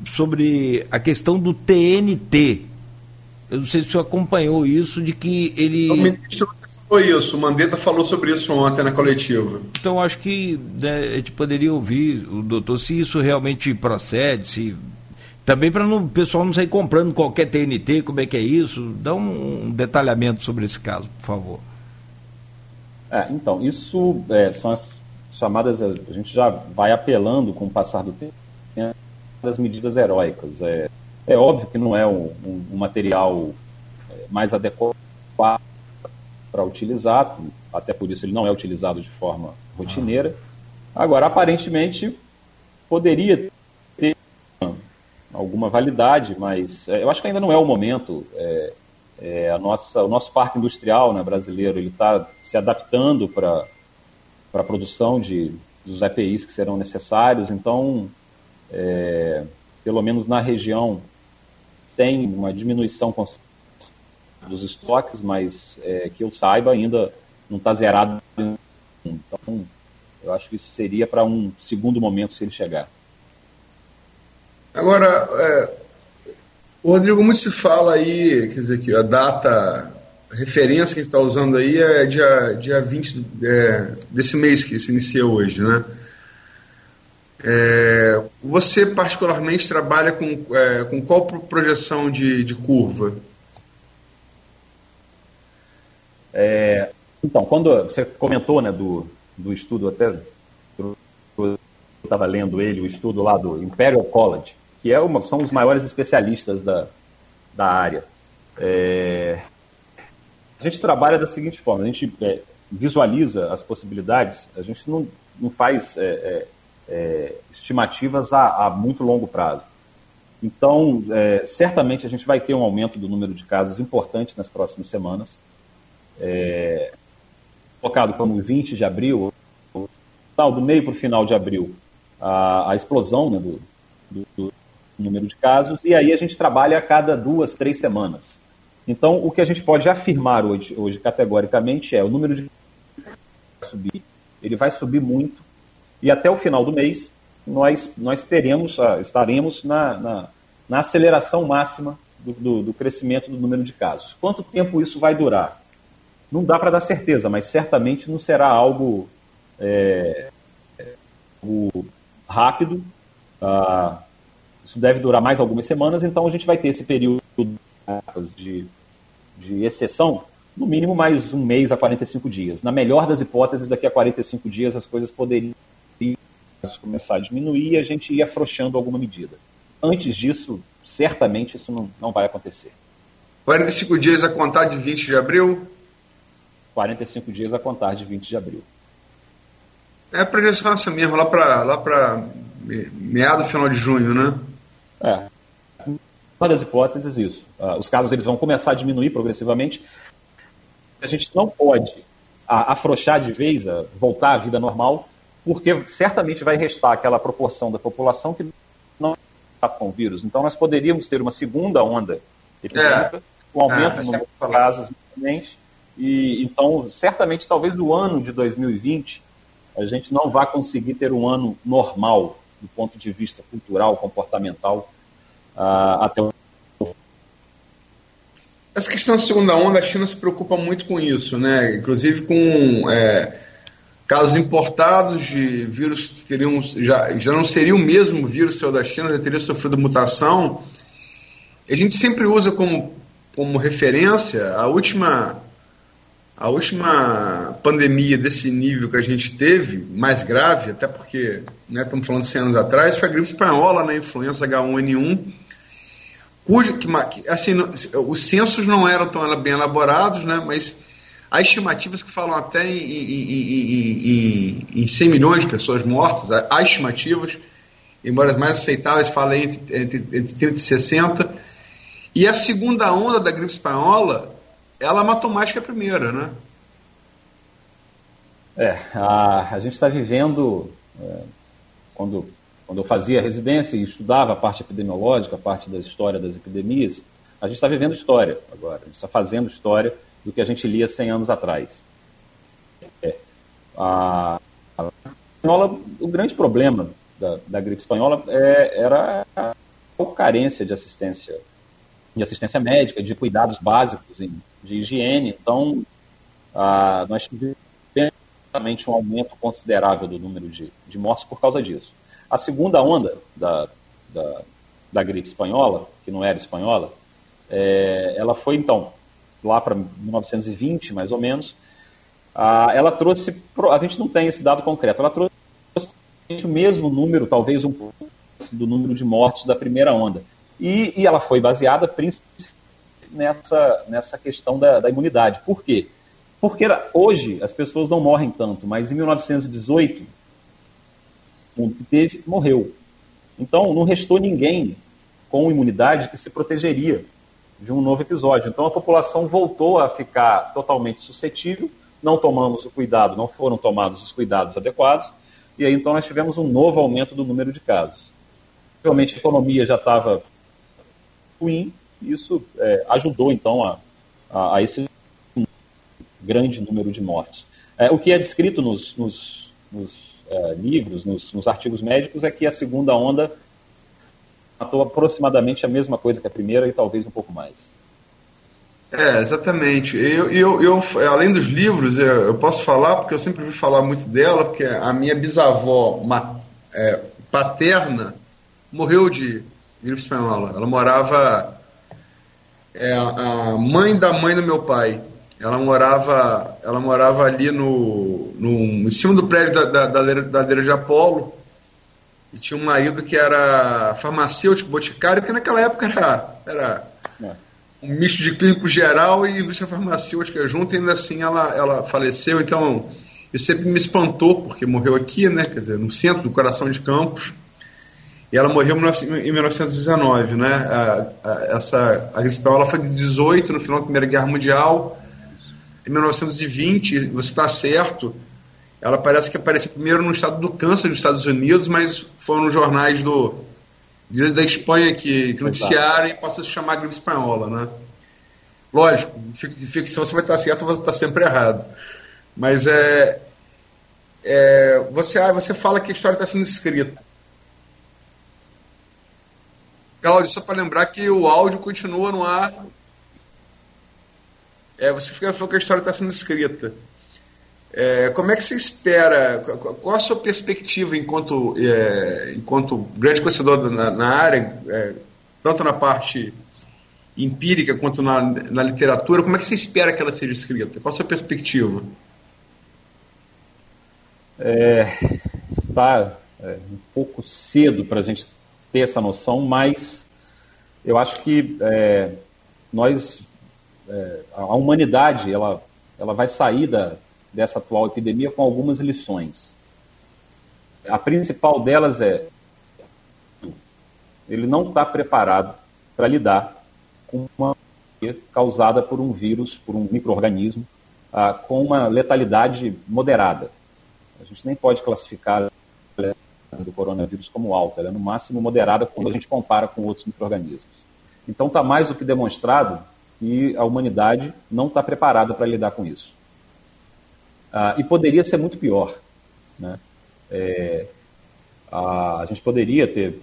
S2: sobre a questão do TNT. Eu não sei se o senhor acompanhou isso, de que ele.
S3: O ministro falou isso, o Mandetta falou sobre isso ontem na coletiva.
S2: Então acho que né, a gente poderia ouvir o doutor se isso realmente procede, se. Também para o pessoal não sair comprando qualquer TNT, como é que é isso? Dá um, um detalhamento sobre esse caso, por favor.
S4: É, então, isso é, são as chamadas, a gente já vai apelando com o passar do tempo, das medidas heróicas. É, é óbvio que não é um, um, um material é, mais adequado para utilizar, até por isso ele não é utilizado de forma rotineira. Agora, aparentemente, poderia ter alguma validade, mas é, eu acho que ainda não é o momento. É, é, a nossa, o nosso parque industrial né, brasileiro ele está se adaptando para a produção de, dos EPIs que serão necessários. Então, é, pelo menos na região, tem uma diminuição dos estoques, mas é, que eu saiba ainda não está zerado. Então, eu acho que isso seria para um segundo momento se ele chegar.
S3: Agora, é, o Rodrigo, muito se fala aí, quer dizer, que a data, a referência que a gente está usando aí é dia, dia 20 é, desse mês que se inicia hoje, né? É, você, particularmente, trabalha com, é, com qual projeção de, de curva?
S4: É, então, quando você comentou né, do, do estudo, até eu estava lendo ele, o estudo lá do Imperial College, que é uma, são os maiores especialistas da, da área. É, a gente trabalha da seguinte forma: a gente é, visualiza as possibilidades, a gente não, não faz é, é, é estimativas a, a, muito longo prazo. Então, é, certamente a gente vai ter um aumento do número de casos importante nas próximas semanas. É, colocado como 20 de abril, do meio para o final de abril, a, a explosão né, do, do, número de casos, e aí a gente trabalha a cada duas, três semanas. Então, o que a gente pode afirmar hoje, hoje categoricamente é o número de subir, ele vai subir muito, e até o final do mês nós, nós teremos, ah, estaremos na, na, na aceleração máxima do, do, do, crescimento do número de casos. Quanto tempo isso vai durar? Não dá para dar certeza, mas certamente não será algo, é, rápido. Ah, isso deve durar mais algumas semanas, então a gente vai ter esse período de, de exceção, no mínimo mais um mês a 45 dias. Na melhor das hipóteses, daqui a 45 dias as coisas poderiam começar a diminuir e a gente ir afrouxando alguma medida. Antes disso, certamente isso não, não vai acontecer.
S3: 45 dias a contar de 20 de abril?
S4: 45 dias a contar de 20 de abril.
S3: É a projeção essa mesmo, lá para lá meado final de junho, né?
S4: É. Uma das hipóteses é isso. Uh, os casos eles vão começar a diminuir progressivamente. A gente não pode afrouxar de vez, voltar à vida normal, porque certamente vai restar aquela proporção da população que não está com o vírus. Então, nós poderíamos ter uma segunda onda epidêmica, é. com aumento é, no número de casos, novamente. E, então, certamente, talvez o ano de 2020, a gente não vai conseguir ter um ano normal do ponto de vista cultural, comportamental, uh, até o
S3: essa questão da segunda onda, a China se preocupa muito com isso, né? Inclusive com é, casos importados de vírus que teriam, já, já não seria o mesmo vírus seu da China, já teria sofrido mutação. A gente sempre usa como, como referência a última a última pandemia desse nível que a gente teve, mais grave, até porque né, estamos falando de 100 anos atrás, foi a gripe espanhola, né, influenza H1N1, cujo, que, assim, os censos não eram tão bem elaborados, né, mas há estimativas que falam até em, em, em, em 100 milhões de pessoas mortas, há estimativas, embora as mais aceitáveis falem entre, entre, entre 30 e 60, e a segunda onda da gripe espanhola ela matou mais que a primeira, né?
S4: É, a, a gente está vivendo, é, quando, quando eu fazia residência e estudava a parte epidemiológica, a parte da história das epidemias, a gente está vivendo história agora, a gente está fazendo história do que a gente lia 100 anos atrás. É, a, a espanhola, o grande problema da, da gripe espanhola é, era a carência de assistência de assistência médica, de cuidados básicos de higiene. Então, ah, nós tivemos um aumento considerável do número de, de mortes por causa disso. A segunda onda da, da, da gripe espanhola, que não era espanhola, é, ela foi então lá para 1920, mais ou menos. Ah, ela trouxe, a gente não tem esse dado concreto, ela trouxe o mesmo número, talvez um pouco do número de mortes da primeira onda. E, e ela foi baseada principalmente nessa, nessa questão da, da imunidade. Por quê? Porque hoje as pessoas não morrem tanto, mas em 1918, o que teve morreu. Então não restou ninguém com imunidade que se protegeria de um novo episódio. Então a população voltou a ficar totalmente suscetível, não tomamos o cuidado, não foram tomados os cuidados adequados, e aí então nós tivemos um novo aumento do número de casos. Realmente a economia já estava ruim, isso é, ajudou então a, a, a, esse grande número de mortes. É, o que é descrito nos, nos, nos é, livros, nos, nos artigos médicos, é que a segunda onda matou aproximadamente a mesma coisa que a primeira e talvez um pouco mais.
S3: É, exatamente. Eu, eu, eu, além dos livros, eu, eu posso falar, porque eu sempre ouvi falar muito dela, porque a minha bisavó uma, é, paterna morreu de gripe espanhola. Ela morava. É, a mãe da mãe do meu pai. Ela morava, ela morava ali no, no em cima do prédio da, da, da, da Ladeira de Apolo e tinha um marido que era farmacêutico, boticário, que naquela época era, era é. um misto de clínico geral e indústria farmacêutica junto, e ainda assim ela, ela faleceu. Então, isso sempre me espantou, porque morreu aqui, né? Quer dizer, no centro do coração de Campos. E ela morreu em 1919, né? A, a, essa, a gripe espanhola foi de 18, no final da Primeira Guerra Mundial. Em 1920, você está certo, ela parece que apareceu primeiro no estado do Kansas, dos Estados Unidos, mas foram nos jornais do, da Espanha que, que noticiaram e passa a se chamar gripe espanhola, né? Lógico, ficção você vai estar certo ou vai estar sempre errado. Mas é, é você, ah, você fala que a história está sendo escrita. Cláudio, só para lembrar que o áudio continua no ar. É, você fica falando que a história está sendo escrita. É, como é que você espera? Qual a sua perspectiva enquanto, é, enquanto grande conhecedor na, na área, é, tanto na parte empírica quanto na, na literatura? Como é que você espera que ela seja escrita? Qual a sua perspectiva?
S4: É, tá é, um pouco cedo para a gente ter essa noção, mas eu acho que é, nós, é, a humanidade, ela, ela vai sair da dessa atual epidemia com algumas lições. A principal delas é ele não está preparado para lidar com uma causada por um vírus, por um microorganismo, ah, com uma letalidade moderada. A gente nem pode classificar do coronavírus como alta, ela é no máximo moderada quando a gente compara com outros microorganismos. Então está mais do que demonstrado que a humanidade não está preparada para lidar com isso. Ah, e poderia ser muito pior. Né? É, a, a, gente poderia ter,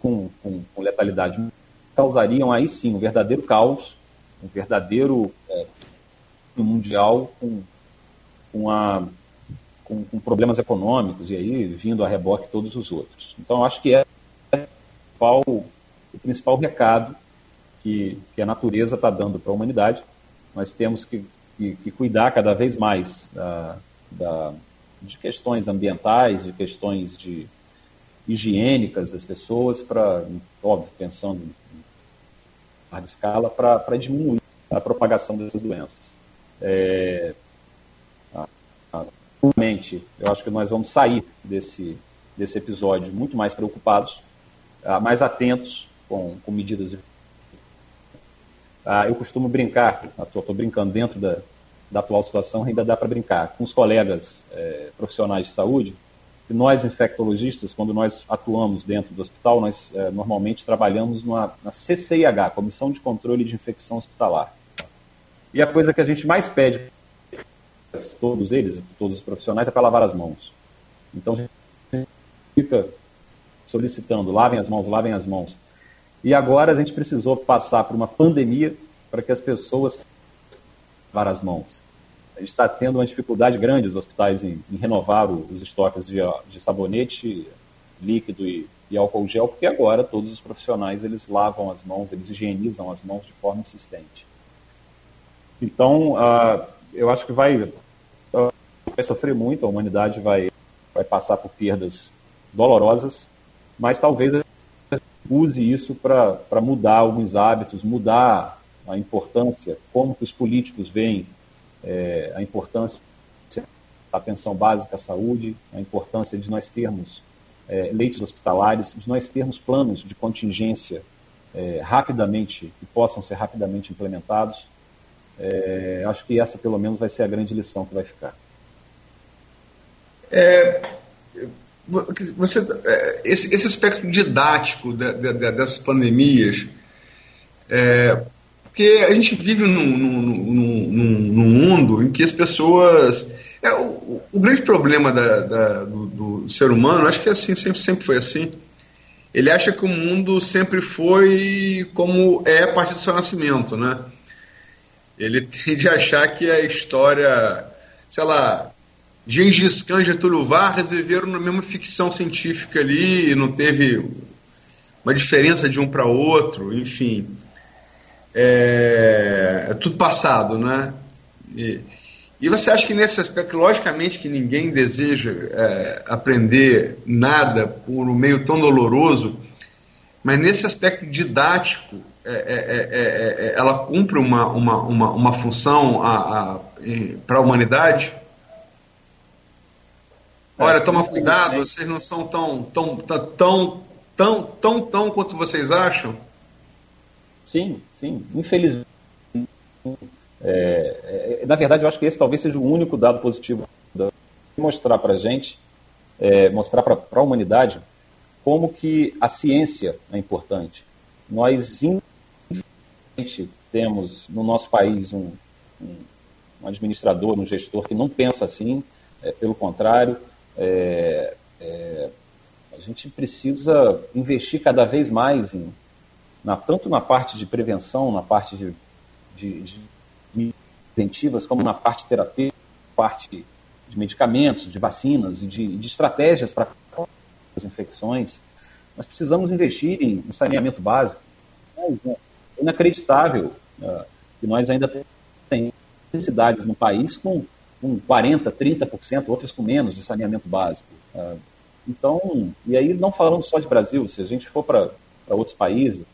S4: com, com, com, letalidade, causariam aí sim um verdadeiro caos, um verdadeiro é, mundial com, com, a, com, com, problemas econômicos e aí vindo a reboque todos os outros. Então, acho que é o principal, o principal recado que, que a natureza está dando para a humanidade. Nós temos que que, que cuidar cada vez mais da, da, de questões ambientais, de questões de higiênicas das pessoas, para, óbvio, pensando em larga escala, para diminuir a propagação dessas doenças. É, Realmente, eu acho que nós vamos sair desse, desse episódio muito mais preocupados, mais atentos com, com medidas de ah, eu costumo brincar, estou brincando dentro da, da atual situação, ainda dá para brincar com os colegas é, profissionais de saúde. Nós, infectologistas, quando nós atuamos dentro do hospital, nós é, normalmente trabalhamos numa, na CCIH, Comissão de Controle de Infecção Hospitalar. E a coisa que a gente mais pede, todos eles, todos os profissionais, é para lavar as mãos. Então, a gente fica solicitando, lavem as mãos, lavem as mãos. E agora a gente precisou passar por uma pandemia para que as pessoas lavar as mãos. A gente está tendo uma dificuldade grande os hospitais em, em renovar os estoques de, de, sabonete líquido e, e, álcool gel, porque agora todos os profissionais eles lavam as mãos, eles higienizam as mãos de forma insistente. Então, uh, eu acho que vai, vai sofrer muito, a humanidade vai, vai passar por perdas dolorosas, mas talvez use isso para mudar alguns hábitos, mudar a importância, como que os políticos veem é, a importância da atenção básica à saúde, a importância de nós termos é, leitos hospitalares, de nós termos planos de contingência é, rapidamente, que possam ser rapidamente implementados. É, acho que essa, pelo menos, vai ser a grande lição que vai ficar.
S3: É, você, é, esse, esse aspecto didático da, da, dessas pandemias, é, porque a gente vive num, num, num, num, mundo em que as pessoas. É, o, o grande problema da, da, do, do, ser humano, acho que é assim, sempre, sempre foi assim. Ele acha que o mundo sempre foi como é a partir do seu nascimento, né? Ele *laughs* tende a achar que a história, sei lá, Gengis Khan e Getúlio Vargas viveram na mesma ficção científica ali, não teve uma diferença de um para outro, enfim. É, é, tudo passado, né? E, e, você acha que nesse aspecto, logicamente que ninguém deseja é, aprender nada por um meio tão doloroso, mas nesse aspecto didático, é, é, é ela cumpre uma, uma, uma, uma função para a humanidade? Olha, toma cuidado, vocês não são tão, tão, tão, tão, tão, tão quanto vocês acham.
S4: Sim, sim. Infelizmente. É, é, na verdade, eu acho que esse talvez seja o único dado positivo da mostrar para a gente, é, mostrar para a humanidade como que a ciência é importante. Nós, infelizmente, temos no nosso país um, um, um administrador, um gestor que não pensa assim, é, pelo contrário, é, é, a gente precisa investir cada vez mais em, na, tanto na parte de prevenção, na parte de, de, de preventivas, como na parte terapêutica, parte de medicamentos, de vacinas e de, de estratégias para as infecções. Nós precisamos investir em, em saneamento básico. É inacreditável uh, que nós ainda temos cidades no país com com 40%, 30%, outras com menos de saneamento básico. Ah, então, e aí não falando só de Brasil, se a gente for para outros países,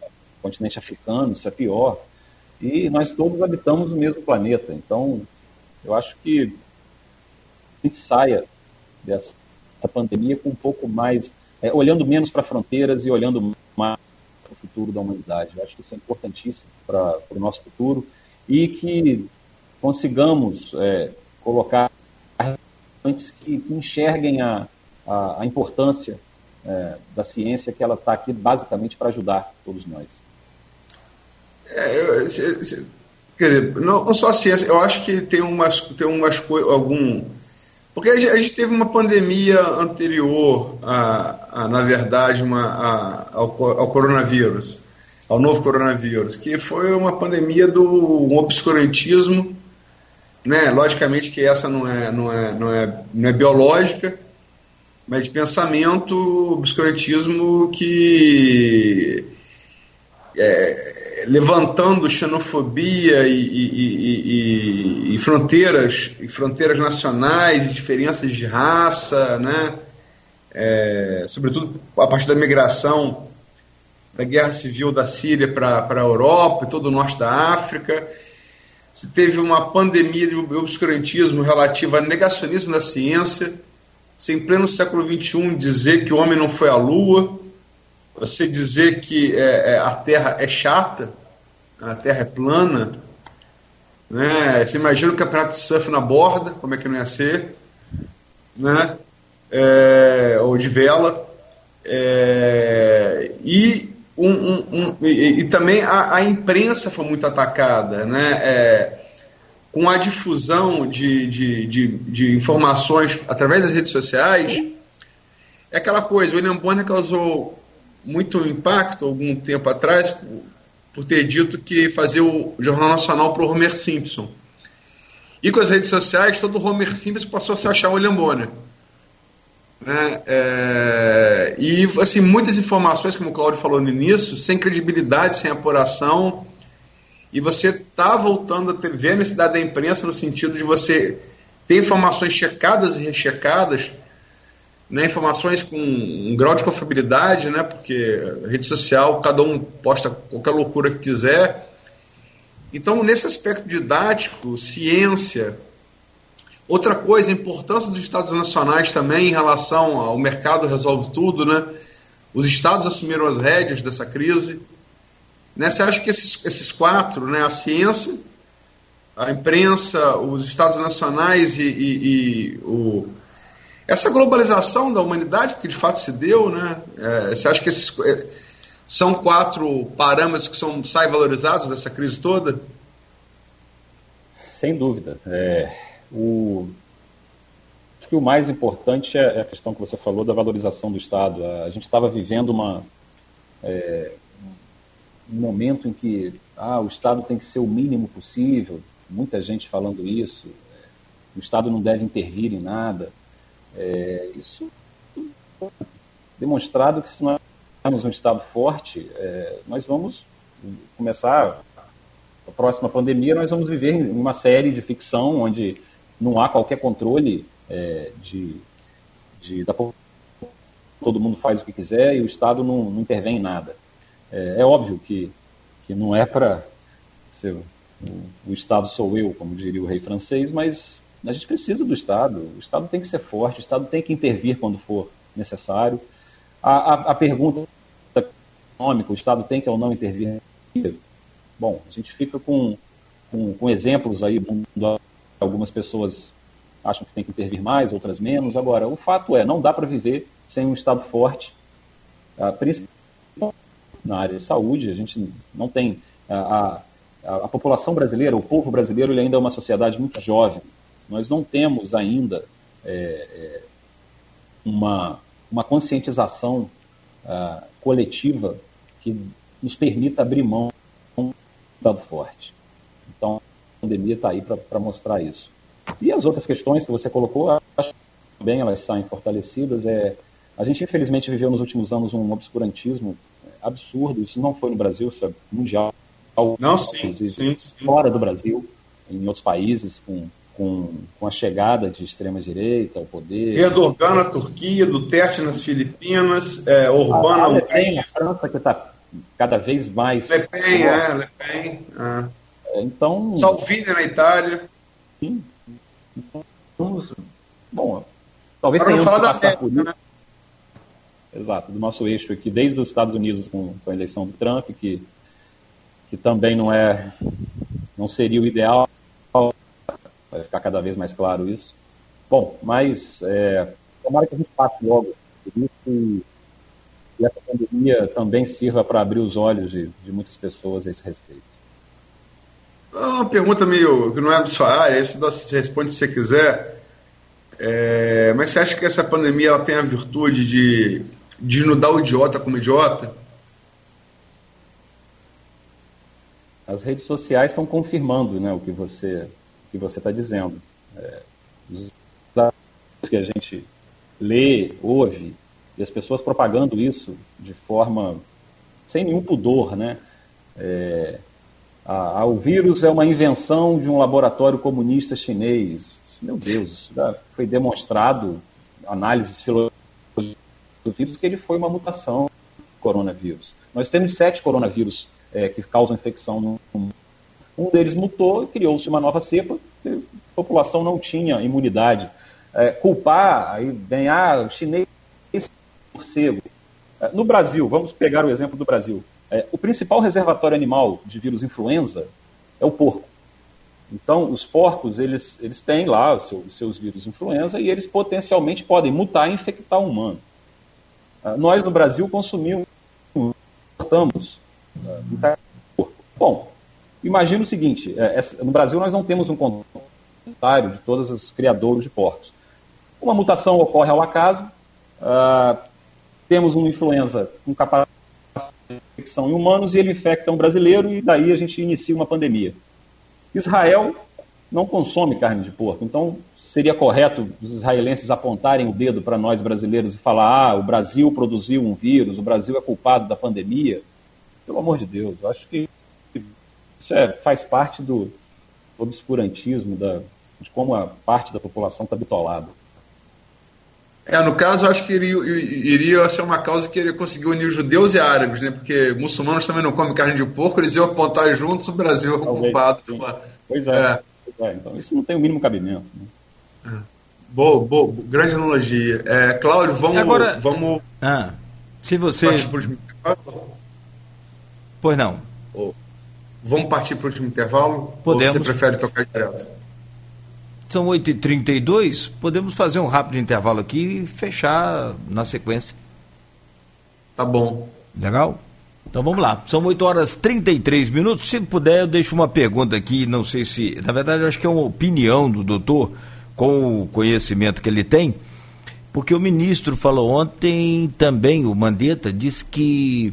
S4: continente africano, isso é pior. E nós todos habitamos o mesmo planeta. Então, eu acho que a gente saia dessa pandemia com um pouco mais, é, olhando menos para fronteiras e olhando mais para o futuro da humanidade. Eu acho que isso é importantíssimo para o nosso futuro e que consigamos é, colocar antes que, enxerguem a, a, a importância é, da ciência, que ela está aqui basicamente para ajudar todos nós.
S3: É, se, se, quer dizer, não, só a ciência, eu acho que tem umas, tem umas coisas, algum. Porque a gente, teve uma pandemia anterior, a, a na verdade, uma, a, ao, ao coronavírus, ao novo coronavírus, que foi uma pandemia do um obscurantismo né? Logicamente que essa não é, não é, não é, não é biológica, mas de pensamento, obscurantismo que é, levantando xenofobia e, e, e, e, fronteiras, e fronteiras nacionais, diferenças de raça, né? É, sobretudo a partir da migração da guerra civil da Síria para a Europa e todo o norte da África se teve uma pandemia de obscurantismo relativa ao negacionismo da ciência, se em pleno século XXI dizer que o homem não foi à Lua, você dizer que é, é, a Terra é chata, a Terra é plana, né? Você imagina o campeonato de surf na borda, como é que não ia ser, né? É, ou de vela, é, e um, um, um e, e, também a, a, imprensa foi muito atacada, né? É, com a difusão de, de, de, de, informações através das redes sociais, é aquela coisa, o William Bonner causou muito impacto algum tempo atrás por, por ter dito que fazia o Jornal Nacional para o Homer Simpson. E com as redes sociais, todo o Homer Simpson passou a se achar o William Bonner. Né? É, e assim, muitas informações, como o Claudio falou no início, sem credibilidade, sem apuração, e você está voltando a ter, ver a necessidade da imprensa no sentido de você ter informações checadas e rechecadas, né, informações com um grau de confiabilidade, né, porque rede social, cada um posta qualquer loucura que quiser. Então, nesse aspecto didático, ciência, Outra coisa, a importância dos estados nacionais também em relação ao mercado resolve tudo, né? Os estados assumiram as rédeas dessa crise. Né? Você acha que esses, esses quatro, né? a ciência, a imprensa, os estados nacionais e, e, e o, essa globalização da humanidade, que de fato se deu, né? É, você acha que esses é, são quatro parâmetros que são, saem valorizados dessa crise toda?
S4: Sem dúvida. É o, acho que o mais importante é, é a questão que você falou da valorização do Estado. A gente estava vivendo uma, é, um momento em que ah, o Estado tem que ser o mínimo possível, muita gente falando isso, o Estado não deve intervir em nada. É, isso demonstrado que se nós tivermos um Estado forte, é, nós vamos começar a próxima pandemia, nós vamos viver em uma série de ficção onde não há qualquer controle é, de, de, da todo mundo faz o que quiser e o Estado não, não intervém em nada. É, é, óbvio que, que não é para o, o Estado sou eu, como diria o rei francês, mas a gente precisa do Estado. O Estado tem que ser forte, o Estado tem que intervir quando for necessário. A, a, a pergunta econômica, o Estado tem que ou não intervir? Bom, a gente fica com, com, com exemplos aí do Algumas pessoas acham que tem que intervir mais, outras menos. Agora, o fato é, não dá para viver sem um Estado forte, ah, principalmente na área de saúde. A gente não tem. A, a, a população brasileira, o povo brasileiro, ele ainda é uma sociedade muito jovem. Nós não temos ainda é, é, uma, uma conscientização ah, coletiva que nos permita abrir mão de um Estado forte. Então, pandemia está aí para mostrar isso. E as outras questões que você colocou, acho que também elas saem fortalecidas. É, a gente, infelizmente, viveu nos últimos anos um obscurantismo absurdo. Isso não foi no Brasil, isso é mundial.
S3: Não, sim, sim, sim.
S4: Fora do Brasil, em outros países, com, com, com a chegada de extrema-direita ao poder.
S3: Erdogan na Turquia, Duterte nas Filipinas, é, Orbán na
S4: Ucrânia. A França que está cada vez mais...
S3: Le Pen, é, Le Pen. É.
S4: Então.
S3: Salvini na Itália.
S4: Sim. Então, bom, talvez tenhamos que passar por isso. Né? Exato, do nosso eixo aqui, desde os Estados Unidos com, com, a eleição do Trump, que, que também não é, não seria o ideal, vai ficar cada vez mais claro isso. Bom, mas é, tomara que a gente passe logo por isso e, e essa pandemia também sirva para abrir os olhos de, de muitas pessoas a esse respeito.
S3: É uma pergunta meio que não é da sua área, você responde se você quiser. É, mas você acha que essa pandemia ela tem a virtude de desnudar o idiota como idiota?
S4: As redes sociais estão confirmando né, o que você que você está dizendo. É, os que a gente lê, ouve, e as pessoas propagando isso de forma sem nenhum pudor, né? É, ah, o vírus é uma invenção de um laboratório comunista chinês. Meu Deus, isso já foi demonstrado, análises filosóficas do vírus, que ele foi uma mutação do coronavírus. Nós temos sete coronavírus é, que causam infecção no mundo. Um deles mutou, criou-se uma nova cepa, a população não tinha imunidade. É, culpar, aí vem, ah, o chinês morcego. É, no Brasil, vamos pegar o exemplo do Brasil. É, o principal reservatório animal de vírus influenza é o porco. Então, os porcos, eles, eles têm lá os seus, os seus vírus influenza e eles potencialmente podem mutar e infectar o humano. Uh, nós, no Brasil, consumimos, importamos uh, porco. Bom, imagina o seguinte, é, no Brasil nós não temos um contário de todos os criadores de porcos. Uma mutação ocorre ao acaso, uh, temos uma influenza com capacidade infecção em humanos e ele infecta um brasileiro e daí a gente inicia uma pandemia. Israel não consome carne de porco, então seria correto os israelenses apontarem o dedo para nós brasileiros e falar: ah, o Brasil produziu um vírus, o Brasil é culpado da pandemia? Pelo amor de Deus, eu acho que isso é, faz parte do obscurantismo, da, de como a parte da população está bitolada.
S3: É, no caso, eu acho que iria, iria ser uma causa que iria conseguir unir judeus e árabes, né? Porque muçulmanos também não comem carne de porco, eles iam apontar juntos o Brasil ocupado.
S4: Pois é, é. Pois é. Então, isso não tem o mínimo cabimento. Né?
S3: É. Boa, boa, grande analogia. É, Cláudio, vamos.
S2: Agora,
S3: vamos
S2: ah, se você. Pois não.
S3: Vamos partir para o último intervalo?
S2: Podemos.
S3: Ou você prefere tocar direto?
S2: São 8h32, podemos fazer um rápido intervalo aqui e fechar na sequência.
S3: Tá bom.
S2: Legal? Então vamos lá. São 8 horas 33 minutos. Se puder, eu deixo uma pergunta aqui. Não sei se. Na verdade, acho que é uma opinião do doutor, com o conhecimento que ele tem. Porque o ministro falou ontem também, o Mandetta, disse que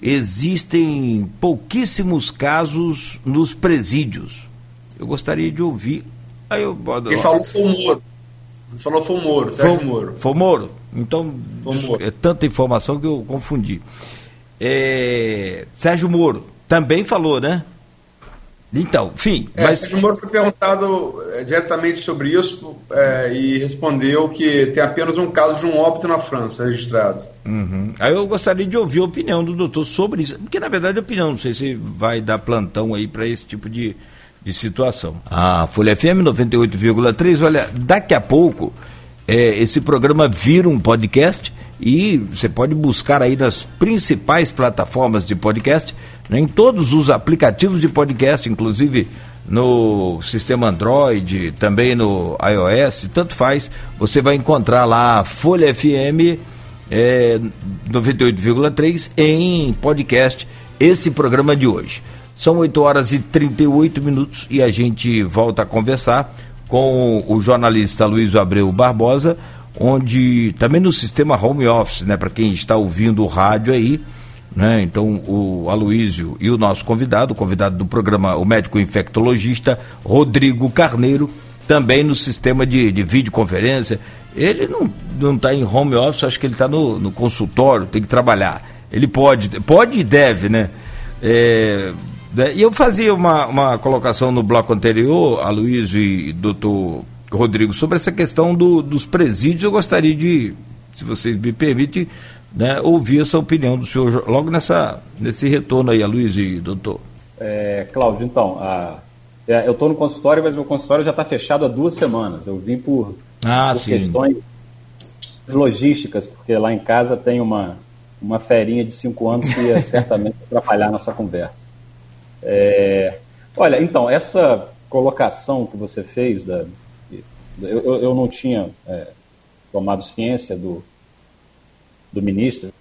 S2: existem pouquíssimos casos nos presídios. Eu gostaria de ouvir
S3: Aí eu, Quem falou foi o Moro. Quem falou foi o Moro, Sérgio foi, Moro.
S2: Foi o Moro? Então, Moro. é tanta informação que eu confundi. É, Sérgio Moro também falou, né? Então, enfim.
S3: É, mas... Sérgio Moro foi perguntado é, diretamente sobre isso é, e respondeu que tem apenas um caso de um óbito na França registrado.
S2: Uhum. Aí eu gostaria de ouvir a opinião do doutor sobre isso, porque na verdade a opinião, não sei se vai dar plantão aí para esse tipo de, de situação. A Folha FM 98,3, olha, daqui a pouco é, esse programa vira um podcast e você pode buscar aí nas principais plataformas de podcast, né, em todos os aplicativos de podcast, inclusive no sistema Android, também no iOS, tanto faz, você vai encontrar lá a Folha FM é, 98,3 em podcast, esse programa de hoje. São 8 horas e 38 minutos e a gente volta a conversar com o jornalista Luiz Abreu Barbosa, onde também no sistema home office, né, para quem está ouvindo o rádio aí, né? Então o Aloísio e o nosso convidado, o convidado do programa, o médico infectologista Rodrigo Carneiro, também no sistema de, de videoconferência. Ele não está em home office, acho que ele está no, no consultório, tem que trabalhar. Ele pode, pode e deve, né? É? E eu fazia uma, uma colocação no bloco anterior, a Luiz e doutor Rodrigo, sobre essa questão do, dos presídios. Eu gostaria de, se vocês me permitem, né, ouvir essa opinião do senhor logo nessa, nesse retorno aí, a Luiz e doutor.
S4: É, Cláudio, então, a, é, eu estou no consultório, mas meu consultório já está fechado há duas semanas. Eu vim por,
S2: ah,
S4: por questões logísticas, porque lá em casa tem uma, uma ferinha de cinco anos que ia certamente atrapalhar nossa conversa. É, olha, então, essa colocação que você fez, da, eu, eu não tinha é, tomado ciência do, do ministro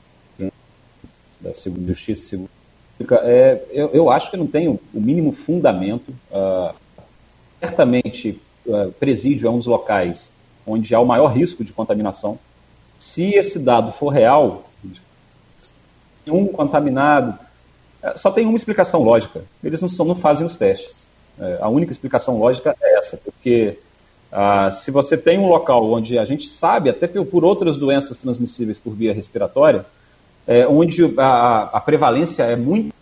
S4: da Justiça e Segurança é, eu, eu, acho que não tem o, mínimo fundamento. Uh, certamente, uh, presídio é um dos locais onde há o maior risco de contaminação. Se esse dado for real, um contaminado só tem uma explicação lógica. Eles não, são, não fazem os testes. É, a única explicação lógica é essa, porque ah, se você tem um local onde a gente sabe, até por outras doenças transmissíveis por via respiratória, é, onde a, a, prevalência é muito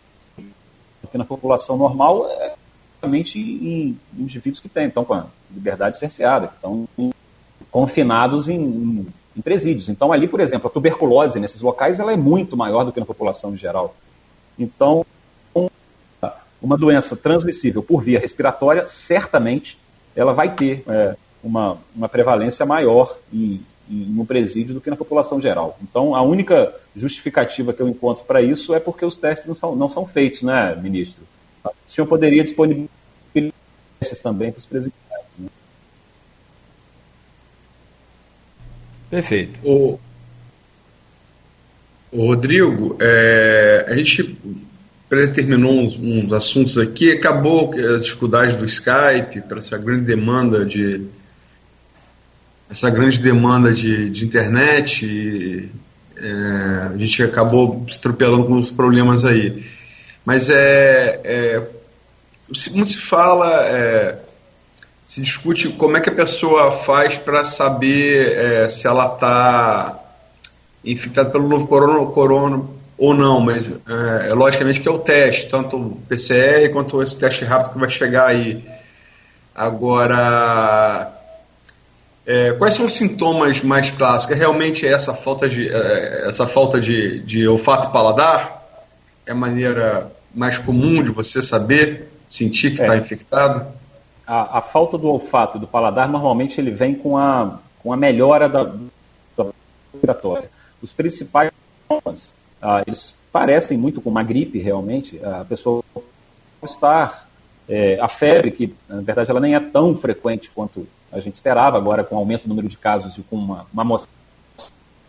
S4: na população normal, é realmente em indivíduos que têm, estão com a liberdade cerceada, que estão confinados em, em, em presídios. Então, ali, por exemplo, a tuberculose nesses locais ela é muito maior do que na população em geral. Então, uma doença transmissível por via respiratória, certamente ela vai ter é, uma, uma prevalência maior em, em um presídio do que na população geral. Então, a única justificativa que eu encontro para isso é porque os testes não são, não são feitos, né, ministro? O senhor poderia disponibilizar testes também para os presídios. Né?
S2: Perfeito.
S3: O, Rodrigo, é, a gente predeterminou uns, uns, assuntos aqui, acabou as dificuldades do Skype para essa grande demanda de essa grande demanda de, de internet. E, É, a gente acabou atropelando com os problemas aí. Mas é, é muito se fala, é, se discute como é que a pessoa faz para saber é, se ela está infectada pelo novo corona, corona ou não, mas é, logicamente que é o teste, tanto o PCR quanto esse teste rápido que vai chegar aí. Agora, é, quais são os sintomas mais clássicos? É realmente essa falta de, é, essa falta de, de olfato e paladar? É a maneira mais comum de você saber, sentir que está é. infectado?
S4: A, a, falta do olfato e do paladar, normalmente ele vem com a, com a melhora da, da respiratória. Os principais sintomas, ah, eles parecem muito com uma gripe, realmente. A pessoa estar é, a febre, que na verdade ela nem é tão frequente quanto a gente esperava, agora com o aumento do número de casos e com uma, uma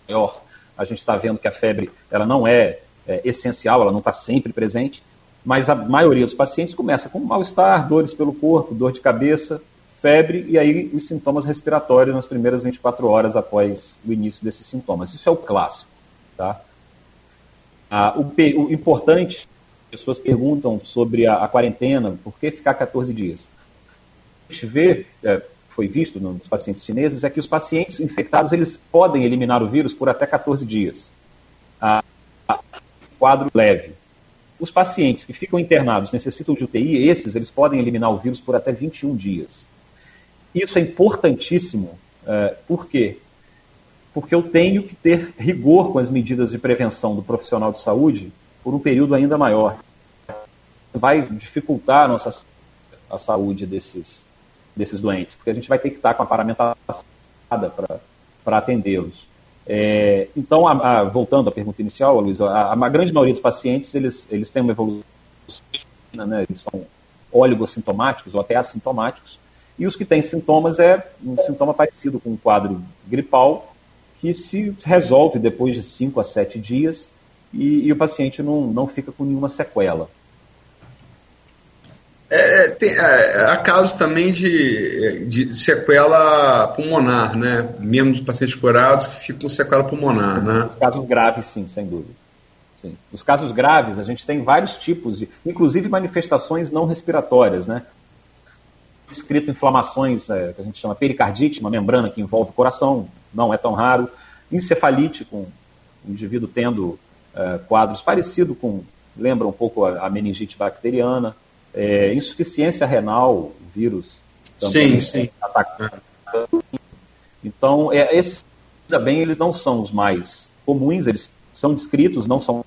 S4: maior, a gente está vendo que a febre ela não é, é essencial, ela não está sempre presente, mas a maioria dos pacientes começa com mal-estar, dores pelo corpo, dor de cabeça, febre e aí os sintomas respiratórios nas primeiras 24 horas após o início desses sintomas. Isso é o clássico. Tá? Ah, o, o importante pessoas perguntam sobre a, a, quarentena, por que ficar 14 dias? A gente vê, é, foi visto nos pacientes chineses, é que os pacientes infectados eles podem eliminar o vírus por até 14 dias. A, a, quadro leve. Os pacientes que ficam internados necessitam de UTI, esses eles podem eliminar o vírus por até 21 dias. Isso é importantíssimo, é, por quê? Porque eu tenho que ter rigor com as medidas de prevenção do profissional de saúde por um período ainda maior. Vai dificultar a nossa a saúde desses, desses doentes, porque a gente vai ter que estar com a paramentação para atendê-los. É, então, a, a, voltando à pergunta inicial, Luiz, a, a, grande maioria dos pacientes eles, eles têm uma evolução, né, eles são oligossintomáticos ou até assintomáticos, e os que têm sintomas é um sintoma parecido com um quadro gripal, que se resolve depois de 5 a 7 dias e, e o paciente não, não fica com nenhuma sequela.
S3: É, tem, é, há casos também de, de sequela pulmonar, né? Mesmo dos pacientes curados que ficam com sequela pulmonar, né?
S4: Os casos graves, sim, sem dúvida. Sim. Os casos graves, a gente tem vários tipos, de, inclusive manifestações não respiratórias, né? Escrito inflamações, é, que a gente chama pericardite, uma membrana que envolve o coração, não é tão raro. Encefalite, com o indivíduo tendo é, quadros parecidos com, lembra um pouco a, a meningite bacteriana, é, insuficiência renal, vírus
S3: também sim, sim.
S4: atacando. Então, é, esses, ainda bem, eles não são os mais comuns, eles são descritos, não são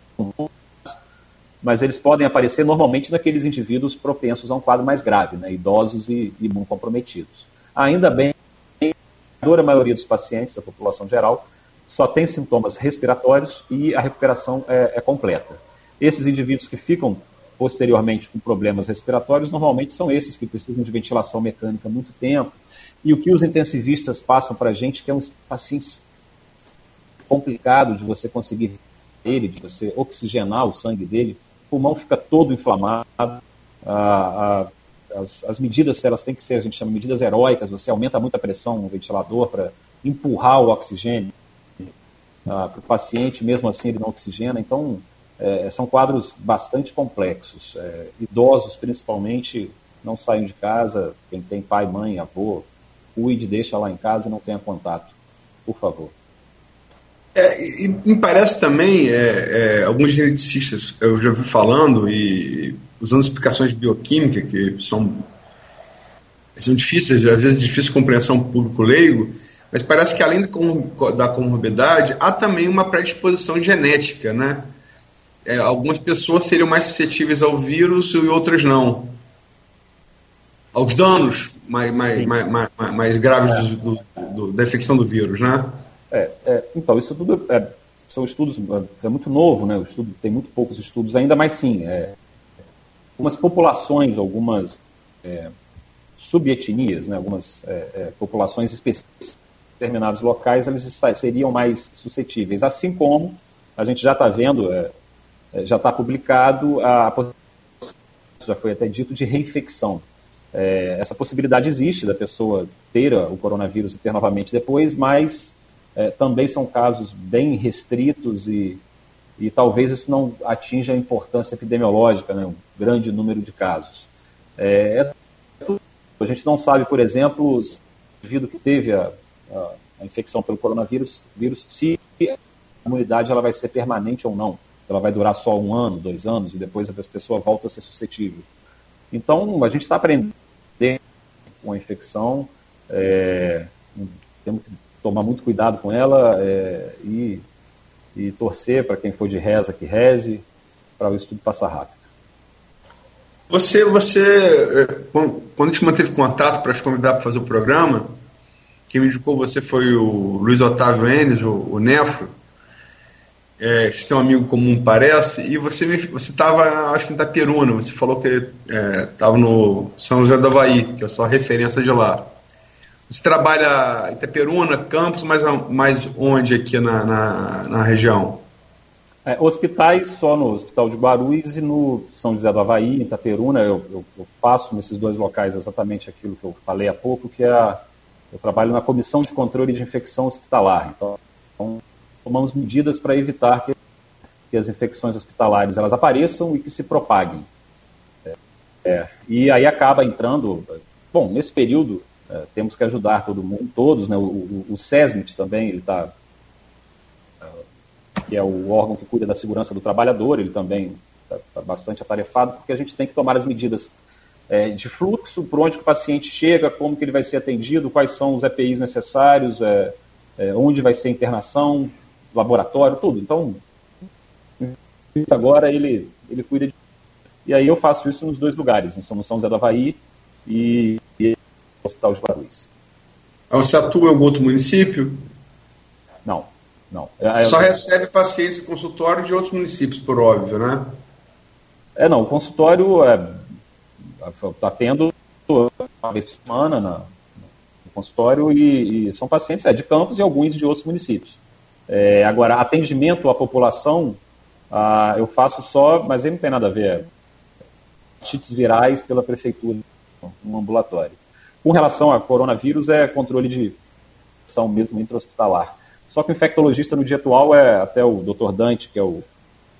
S4: mas eles podem aparecer normalmente naqueles indivíduos propensos a um quadro mais grave, né, idosos e imunocomprometidos. Ainda bem, a maioria dos pacientes da população geral só tem sintomas respiratórios e a recuperação é, é completa. Esses indivíduos que ficam posteriormente com problemas respiratórios, normalmente são esses que precisam de ventilação mecânica há muito tempo. E o que os intensivistas passam para a gente, que é um paciente complicado de você conseguir ele, de você oxigenar o sangue dele, pulmão fica todo inflamado, as, as, medidas elas têm que ser, a gente chama de medidas heróicas, você aumenta muito a pressão no ventilador para empurrar o oxigênio ah, para o paciente, mesmo assim ele não oxigena. Então, é, são quadros bastante complexos. É, idosos, principalmente, não saem de casa. Quem tem pai, mãe, avô, cuide, deixa lá em casa e não tenha contato, por favor.
S3: É, e, me parece também, é, é, alguns geneticistas, eu já vi falando, e usando explicações de bioquímica, que são, são difíceis, às vezes difícil de compreensão público leigo, mas parece que além da comorbidade, há também uma predisposição genética, né? É, algumas pessoas seriam mais suscetíveis ao vírus e outras não. Aos danos mais, mais, mais, mais, mais, graves é. do, do, da infecção do vírus, né?
S4: É, é então, isso tudo é, são estudos, é, é muito novo, né? O estudo tem muito poucos estudos ainda, mas sim, é, algumas populações, algumas é, subetnias, né? algumas populações específicas determinados locais eles seriam mais suscetíveis. Assim como a gente já está vendo, é, é já está publicado a já foi até dito de reinfecção. É, essa possibilidade existe da pessoa ter o coronavírus e ter novamente depois, mas é, também são casos bem restritos e, e talvez isso não atinja a importância epidemiológica, né, um grande número de casos. É, é a gente não sabe, por exemplo, se o indivíduo que teve a, a, a infecção pelo coronavírus, vírus, se a imunidade ela vai ser permanente ou não. Ela vai durar só um ano, dois anos, e depois a pessoa volta a ser suscetível. Então, a gente está aprendendo com a infecção, é, temos que tomar muito cuidado com ela é, e, e torcer para quem for de reza que reze, para o estudo passar rápido.
S3: Você, você, é, quando a gente manteve contato para te convidar para fazer o programa, quem me indicou você foi o Luiz Otávio Enes, o, o Nefro, é, que tem um amigo comum, parece, e você você estava, acho que em Itaperuna, você falou que estava é, no São José do Havaí, que é a sua referência de lá. Você trabalha em Itaperuna, Campos, mas mais onde aqui na, na, na região?
S4: É, hospitais só no Hospital de Guarulhos e no São José do Havaí, em Itaperuna, eu, eu, eu nesses dois locais exatamente aquilo que eu falei há pouco, que é a eu trabalho na Comissão de Controle de Infecção Hospitalar. Então, tomamos medidas para evitar que, que, as infecções hospitalares elas apareçam e que se propaguem. É, é, e aí acaba entrando. Bom, nesse período é, temos que ajudar todo mundo, todos, né? O, o, o SESMIT também, ele está é, que é o órgão que cuida da segurança do trabalhador, ele também está tá bastante atarefado, porque a gente tem que tomar as medidas é, de fluxo, por onde o paciente chega, como que ele vai ser atendido, quais são os EPIs necessários, é, é, onde vai ser a internação, laboratório, tudo. Então, agora ele, ele cuida de... E aí eu faço isso nos dois lugares, em São, São José do Havaí e, e Hospital de Guarulhos.
S3: Você atua em algum outro município?
S4: Não, não.
S3: Só recebe pacientes em consultório de outros municípios, por óbvio, né?
S4: É, não, o consultório é está tendo uma vez por semana na, no consultório e, e, são pacientes é, de Campos e alguns de outros municípios. É, agora, atendimento à população, ah, eu faço só, mas ele não tem nada a ver. Chites virais pela prefeitura, no ambulatório. Com relação a coronavírus, é controle de são mesmo intra-hospitalar. Só que o infectologista no dia atual é até o Dr. Dante, que é o,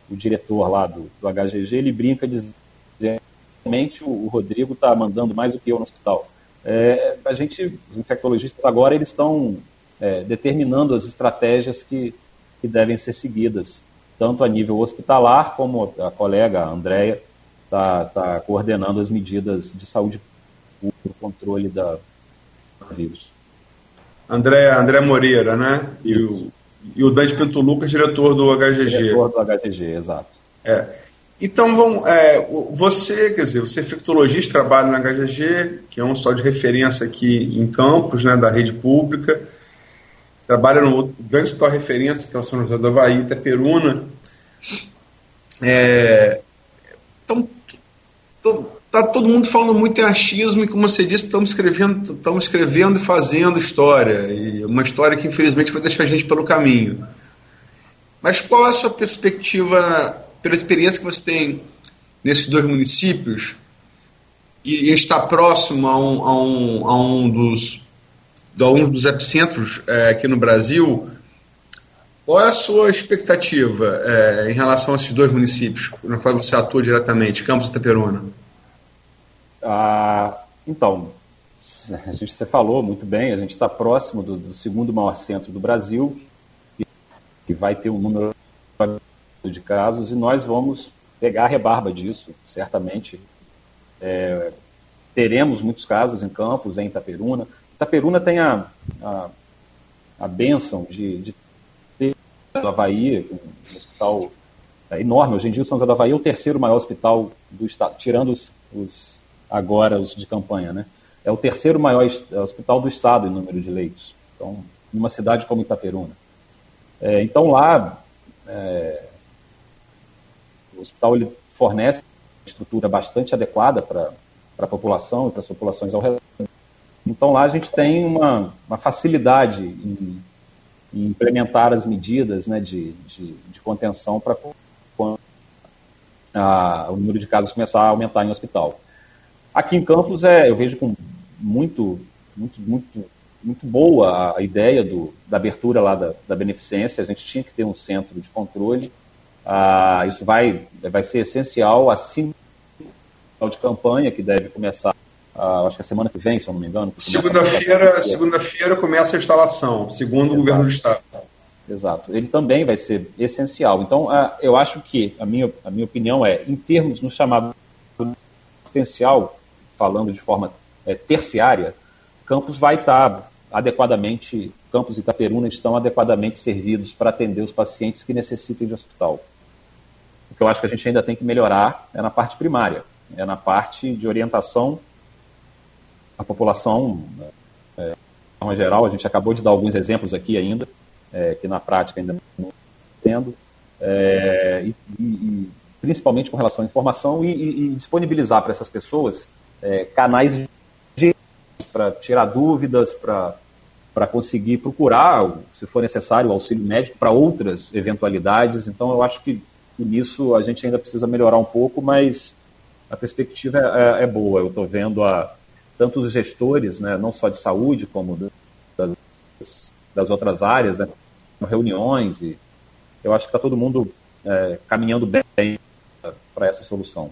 S4: o diretor lá do, do HGG, ele brinca dizendo realmente o, Rodrigo está mandando mais do que eu no hospital. É, a gente, os infectologistas agora, eles estão é, determinando as estratégias que, que devem ser seguidas, tanto a nível hospitalar, como a colega a Andrea está tá coordenando as medidas de saúde pública, o controle da vírus.
S3: André, André Moreira, né? E o, e o Dante Pinto Lucas, diretor do HGG.
S4: Diretor do HGG, exato.
S3: É. Então, vão, é, você, quer dizer, você é infectologista, trabalha na HGG, que é um hospital de referência aqui em Campos, né, da rede pública, trabalha no grande hospital de referência, que é o São José do Havaí, Itaperuna. É, então, tá todo mundo falando muito em achismo e, como você disse, estamos escrevendo, estamos escrevendo e fazendo história, e uma história que, infelizmente, vai deixar a gente pelo caminho. Mas qual é a sua perspectiva pela experiência que você tem nesses dois municípios e, e está próximo a um, a um, a um, dos, a um dos epicentros é, aqui no Brasil, qual é a sua expectativa é, em relação a esses dois municípios, na qual você atua diretamente, Campos e Itaperuna?
S4: Ah, então, a gente, você falou muito bem, a gente está próximo do, do, segundo maior centro do Brasil, que, vai ter um número de casos e nós vamos pegar a rebarba disso, certamente. É, teremos muitos casos em Campos, em Itaperuna. Itaperuna tem a, a, a benção de, de ter o Havaí, um hospital é, enorme. Hoje em dia o São José do Havaí é o terceiro maior hospital do estado, tirando os, os agora os de campanha, né? É o terceiro maior hospital do estado em número de leitos. Então, numa cidade como Itaperuna. É, então lá é, o hospital ele fornece uma estrutura bastante adequada para a população e para as populações ao redor. Então lá a gente tem uma, uma facilidade em, em, implementar as medidas né, de, de, de contenção para quando a, o número de casos começar a aumentar em hospital. Aqui em Campos é, eu vejo com muito, muito, muito muito boa a ideia do, da abertura lá da, da beneficência, a gente tinha que ter um centro de controle, ah, isso vai, vai ser essencial, assim de campanha que deve começar, ah, acho que a semana que vem, se eu não me engano.
S3: Segunda-feira segunda-feira começa a instalação, segundo Exato. o governo do Estado.
S4: Exato. Ele também vai ser essencial. Então, ah, eu acho que, a minha, a minha opinião é, em termos no chamado potencial, falando de forma é, terciária, Campos vai estar adequadamente, Campos e Itaperuna estão adequadamente servidos para atender os pacientes que necessitem de hospital. O que eu acho que a gente ainda tem que melhorar é na parte primária, é na parte de orientação à população, é, de forma geral, a gente acabou de dar alguns exemplos aqui ainda, é, que na prática ainda não tendo, é, e, e, principalmente com relação à informação, e, e disponibilizar para essas pessoas é, canais para tirar dúvidas, para conseguir procurar, se for necessário, o auxílio médico para outras eventualidades. Então, eu acho que nisso a gente ainda precisa melhorar um pouco, mas a perspectiva é, é, é boa. Eu estou vendo a, tanto os gestores, né, não só de saúde, como das, das outras áreas, né, reuniões, e eu acho que está todo mundo é, caminhando bem para essa solução.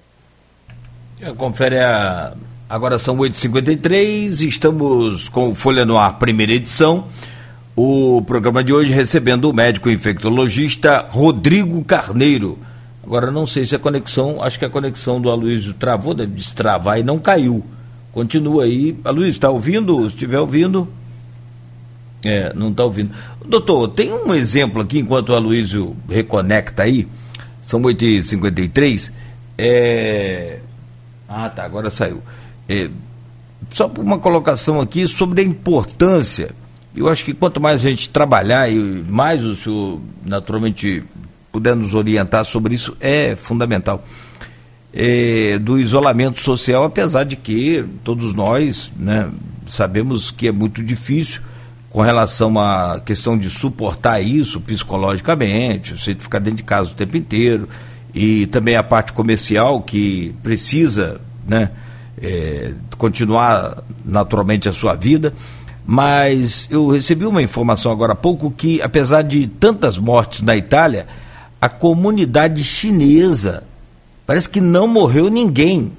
S2: Confere a Agora são 8h53, estamos com Folha no Ar, primeira edição. O programa de hoje recebendo o médico infectologista Rodrigo Carneiro. Agora não sei se a conexão, acho que a conexão do Aloysio travou, deve destravar e não caiu. Continua aí. Aloysio, está ouvindo? Se estiver ouvindo. É, não está ouvindo. Doutor, tem um exemplo aqui, enquanto o Aloysio reconecta aí, são 8h53. É... Ah, tá, agora saiu. É, só uma colocação aqui sobre a importância. Eu acho que quanto mais a gente trabalhar e mais o senhor, naturalmente, puder nos orientar sobre isso, é fundamental. É, do isolamento social, apesar de que todos nós né, sabemos que é muito difícil com relação à questão de suportar isso psicologicamente, você ficar dentro de casa o tempo inteiro, e também a parte comercial que precisa, né? é, continuar naturalmente a sua vida. Mas eu recebi uma informação agora há pouco que, apesar de tantas mortes na Itália, a comunidade chinesa parece que não morreu ninguém.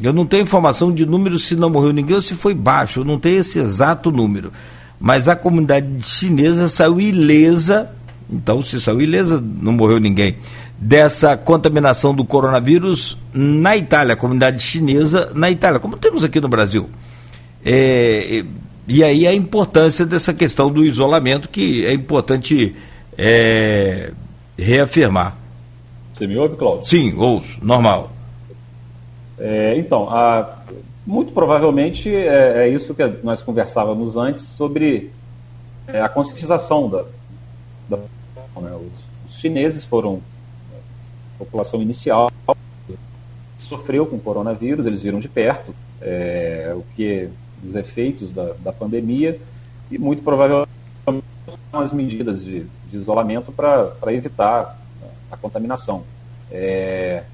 S2: Eu não tenho informação de número se não morreu ninguém ou se foi baixo, eu não tenho esse exato número. Mas a comunidade chinesa saiu ilesa, então se saiu ilesa, não morreu ninguém dessa contaminação do coronavírus na Itália, a comunidade chinesa na Itália, como temos aqui no Brasil. É, e aí a importância dessa questão do isolamento, que é importante é, reafirmar.
S4: Você me ouve, Cláudio?
S2: Sim, ouço, normal.
S4: É, então, a, muito provavelmente é, é, isso que nós conversávamos antes sobre é, a conscientização da, da né, os, os chineses foram população inicial sofreu com o coronavírus, eles viram de perto é, o que os efeitos da, da pandemia e muito provavelmente as medidas de, de isolamento para evitar a contaminação. É,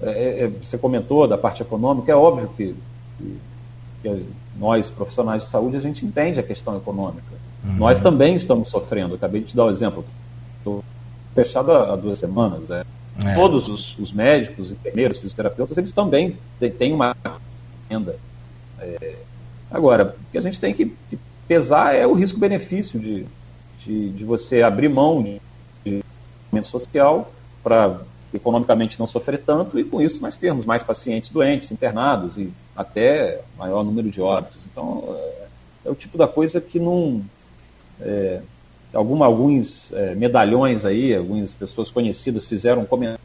S4: é, é, você comentou da parte econômica, é óbvio que, que, que, nós, profissionais de saúde, a gente entende a questão econômica. Uhum. Nós também estamos sofrendo. Acabei de te dar o um exemplo. Estou fechado há, há duas semanas. É. É. Todos os, os, médicos, enfermeiros, fisioterapeutas, eles também têm uma renda. É, agora, o que a gente tem que, que pesar é o risco-benefício de, de, de, você abrir mão de, de social para economicamente não sofrer tanto e com isso nós termos mais pacientes doentes, internados e até maior número de óbitos. Então, é, é o tipo da coisa que não. É, alguma, alguns é, medalhões aí, algumas pessoas conhecidas fizeram comentários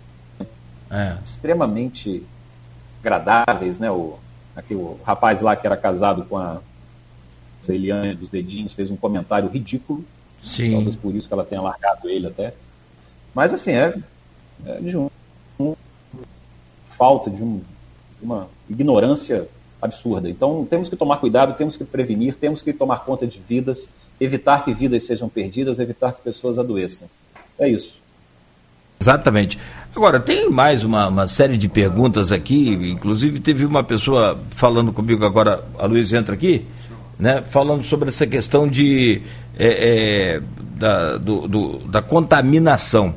S4: é. extremamente agradáveis, né? O, aqui, o rapaz lá que era casado com a Eliane dos dedinhos fez um comentário ridículo.
S2: Sim.
S4: Talvez por isso que ela tenha largado ele até. Mas assim, é, é de um, um, falta de um, uma ignorância absurda. Então temos que tomar cuidado, temos que prevenir, temos que tomar conta de vidas evitar que vidas sejam perdidas, evitar que pessoas adoeçam. É isso.
S2: Exatamente. Agora, tem mais uma, uma, série de perguntas aqui, inclusive teve uma pessoa falando comigo agora, a Luiz entra aqui, né, falando sobre essa questão de, é, é, da, do, do, da contaminação.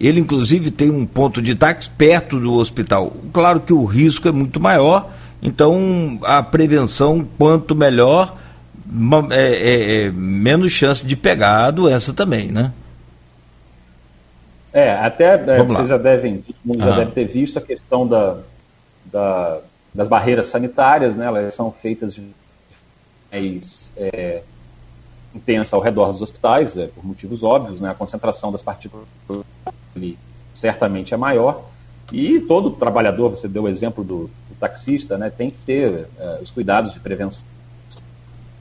S2: Ele, inclusive, tem um ponto de táxi perto do hospital. Claro que o risco é muito maior, então a prevenção, quanto melhor, é, é, é, menos chance de pegar a doença também, né?
S4: É, até é, vocês já devem, todo já deve ter visto a questão da, da, das barreiras sanitárias, né? Elas são feitas de mais é, intensa ao redor dos hospitais, é, por motivos óbvios, né? A concentração das partículas ali certamente é maior. E todo trabalhador, você deu o exemplo do, do taxista, né, tem que ter é, os cuidados de prevenção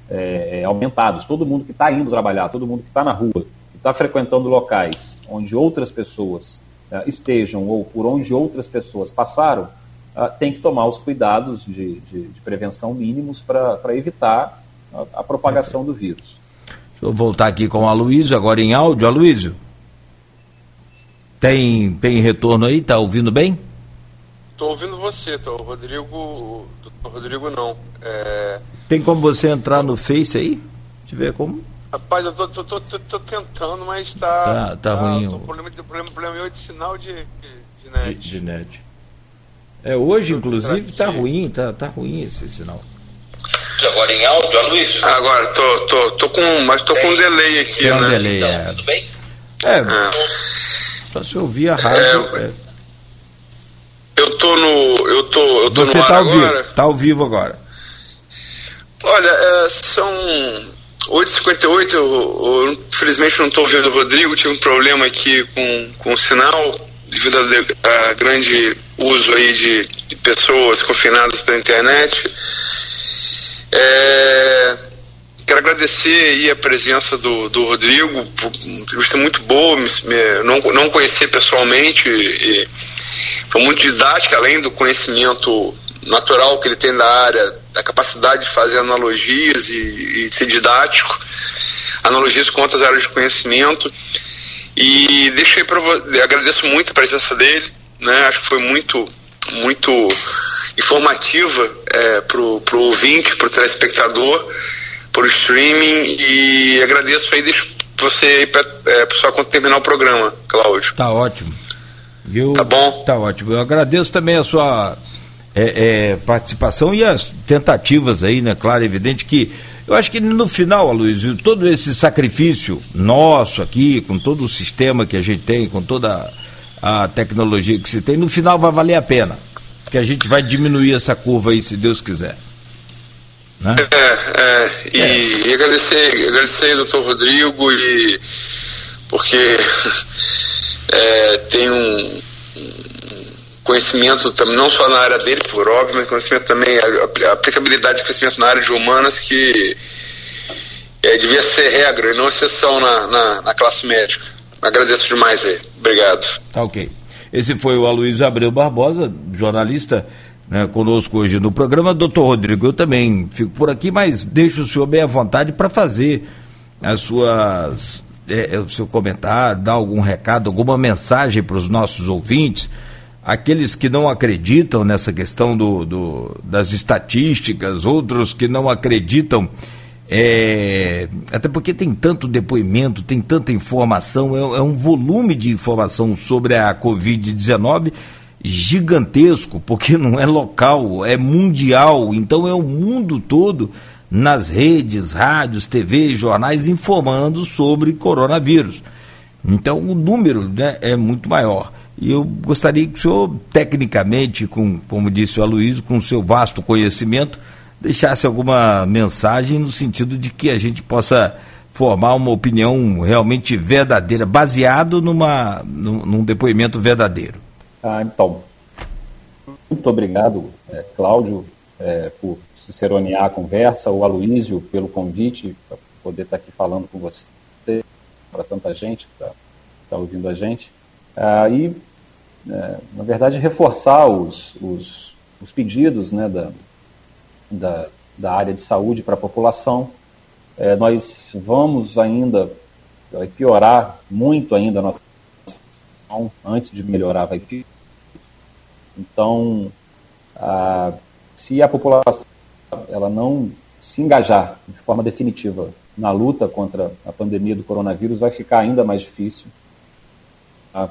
S4: é, aumentados. Todo mundo que está indo trabalhar, todo mundo que está na rua, que está frequentando locais onde outras pessoas é, estejam ou por onde outras pessoas passaram, é, tem que tomar os cuidados de, de, de prevenção mínimos para evitar a, a propagação do vírus.
S2: Deixa eu voltar aqui com o Aloysio, agora em áudio. Aloysio. Tem, tem retorno aí? Tá ouvindo bem?
S3: Tô ouvindo você, tô. O Rodrigo. O Rodrigo não. É...
S2: Tem como você entrar no Face aí? Deixa eu ver como.
S3: Rapaz, eu tô, tô, tô, tô tentando, mas tá.
S2: Tá, tá, tá ruim.
S3: Tô, problema, problema, problema de sinal de, de, de net.
S2: De, de, net. É, hoje, inclusive, tá ruim, tá, tá ruim esse sinal.
S3: Agora em áudio, Luiz? Agora, tô, tô, tô com. Mas tô com um delay aqui, Tem
S2: né?
S3: Um
S2: delay, então, é. Tudo bem? É. é. Só se ouvir a rádio. É, é...
S3: Eu tô no. Eu tô, eu tô
S2: Você
S3: no
S2: tá ao agora. vivo. Tá ao vivo agora.
S3: Olha, é, são 8h58. Eu, eu, infelizmente não estou ouvindo o Rodrigo. Tive um problema aqui com, com o sinal, devido a, a grande uso aí de, de pessoas confinadas pela internet. É, Quero agradecer a presença do, do Rodrigo, uma entrevista muito boa, me, me, não, não conhecer pessoalmente, e, foi muito didática, além do conhecimento natural que ele tem da área, da capacidade de fazer analogias e, e ser didático, analogias com outras áreas de conhecimento. E deixei para agradeço muito a presença dele, né? Acho que foi muito, muito informativa é, para o ouvinte, para o telespectador por streaming e agradeço aí, deixo você aí para é, pessoal quando terminar o programa, Cláudio.
S2: Tá ótimo. Viu?
S3: Tá bom?
S2: Tá ótimo. Eu agradeço também a sua é, é, participação e as tentativas aí, né? Claro, evidente que eu acho que no final, Aloysio, todo esse sacrifício nosso aqui, com todo o sistema que a gente tem, com toda a tecnologia que se tem, no final vai valer a pena. Que a gente vai diminuir essa curva aí, se Deus quiser.
S3: Né? É, é, e, é. e agradecer, agradecer doutor Rodrigo e porque *laughs* é, tem um, conhecimento não só na área dele, por óbvio, mas conhecimento também, a, a aplicabilidade de conhecimento na área de humanas que é, devia ser regra e não exceção na, na, na classe médica. Agradeço demais aí. Obrigado.
S2: Tá ok. Esse foi o Aloysio Abreu Barbosa, jornalista né, conosco hoje no programa. Doutor Rodrigo, eu também fico por aqui, mas deixo o senhor bem à vontade para fazer as suas, é, é, o seu comentário, dar algum recado, alguma mensagem para os nossos ouvintes, aqueles que não acreditam nessa questão do, do das estatísticas, outros que não acreditam. É, até porque tem tanto depoimento, tem tanta informação, é, é um volume de informação sobre a Covid-19 gigantesco, porque não é local, é mundial, então é o mundo todo nas redes, rádios, TV, jornais informando sobre coronavírus. Então o número né, é muito maior. E eu gostaria que o senhor, tecnicamente, com, como disse o Aloysio, com seu vasto conhecimento, deixasse alguma mensagem no sentido de que a gente possa formar uma opinião realmente verdadeira, baseado numa, num, num depoimento verdadeiro.
S4: Ah, então, muito obrigado, é, Cláudio, é, por ciceronear a conversa, o Aloísio pelo convite, para poder estar aqui falando com você, para tanta gente que está tá ouvindo a gente. Ah, e, é, na verdade, reforçar os, os, os pedidos né, da, da, da, área de saúde para a população. É, nós vamos ainda, vai piorar muito ainda a nossa situação, antes de melhorar, vai piorar então, a, se a população ela não se engajar de forma definitiva na luta contra a pandemia do coronavírus, vai ficar ainda mais difícil. Tá?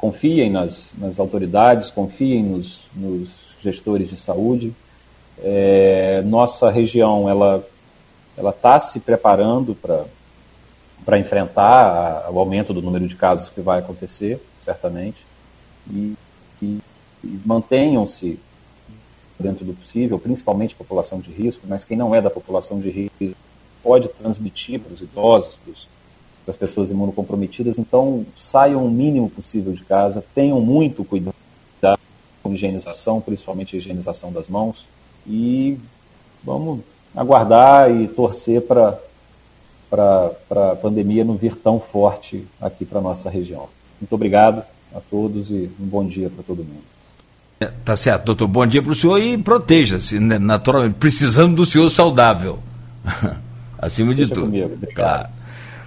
S4: Confiem nas, nas autoridades, confiem nos, nos gestores de saúde. É, nossa região ela ela está se preparando para enfrentar a, o aumento do número de casos que vai acontecer, certamente, e, e, e mantenham-se dentro do possível, principalmente população de risco, mas quem não é da população de risco pode transmitir para os idosos, para as pessoas imunocomprometidas, então saiam o mínimo possível de casa, tenham muito cuidado com higienização, principalmente a higienização das mãos, e vamos aguardar e torcer para a pandemia não vir tão forte aqui para a nossa região. Muito obrigado a todos e um bom dia para todo mundo.
S2: É, tá certo, doutor. Bom dia para o senhor e proteja-se, né, naturalmente, precisando do senhor saudável. *laughs* Acima de Deixa tudo. Comigo. Claro.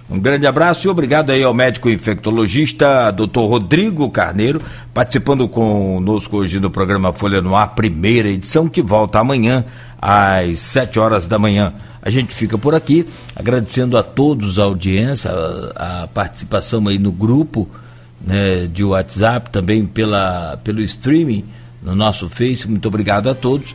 S2: Um grande abraço e obrigado aí ao médico infectologista doutor Rodrigo Carneiro, participando conosco hoje no programa Folha no Ar, primeira edição, que volta amanhã às 7 horas da manhã. A gente fica por aqui, agradecendo a todos a audiência, a, a participação aí no grupo né, de WhatsApp, também pela, pelo streaming no nosso Face. Muito obrigado a todos.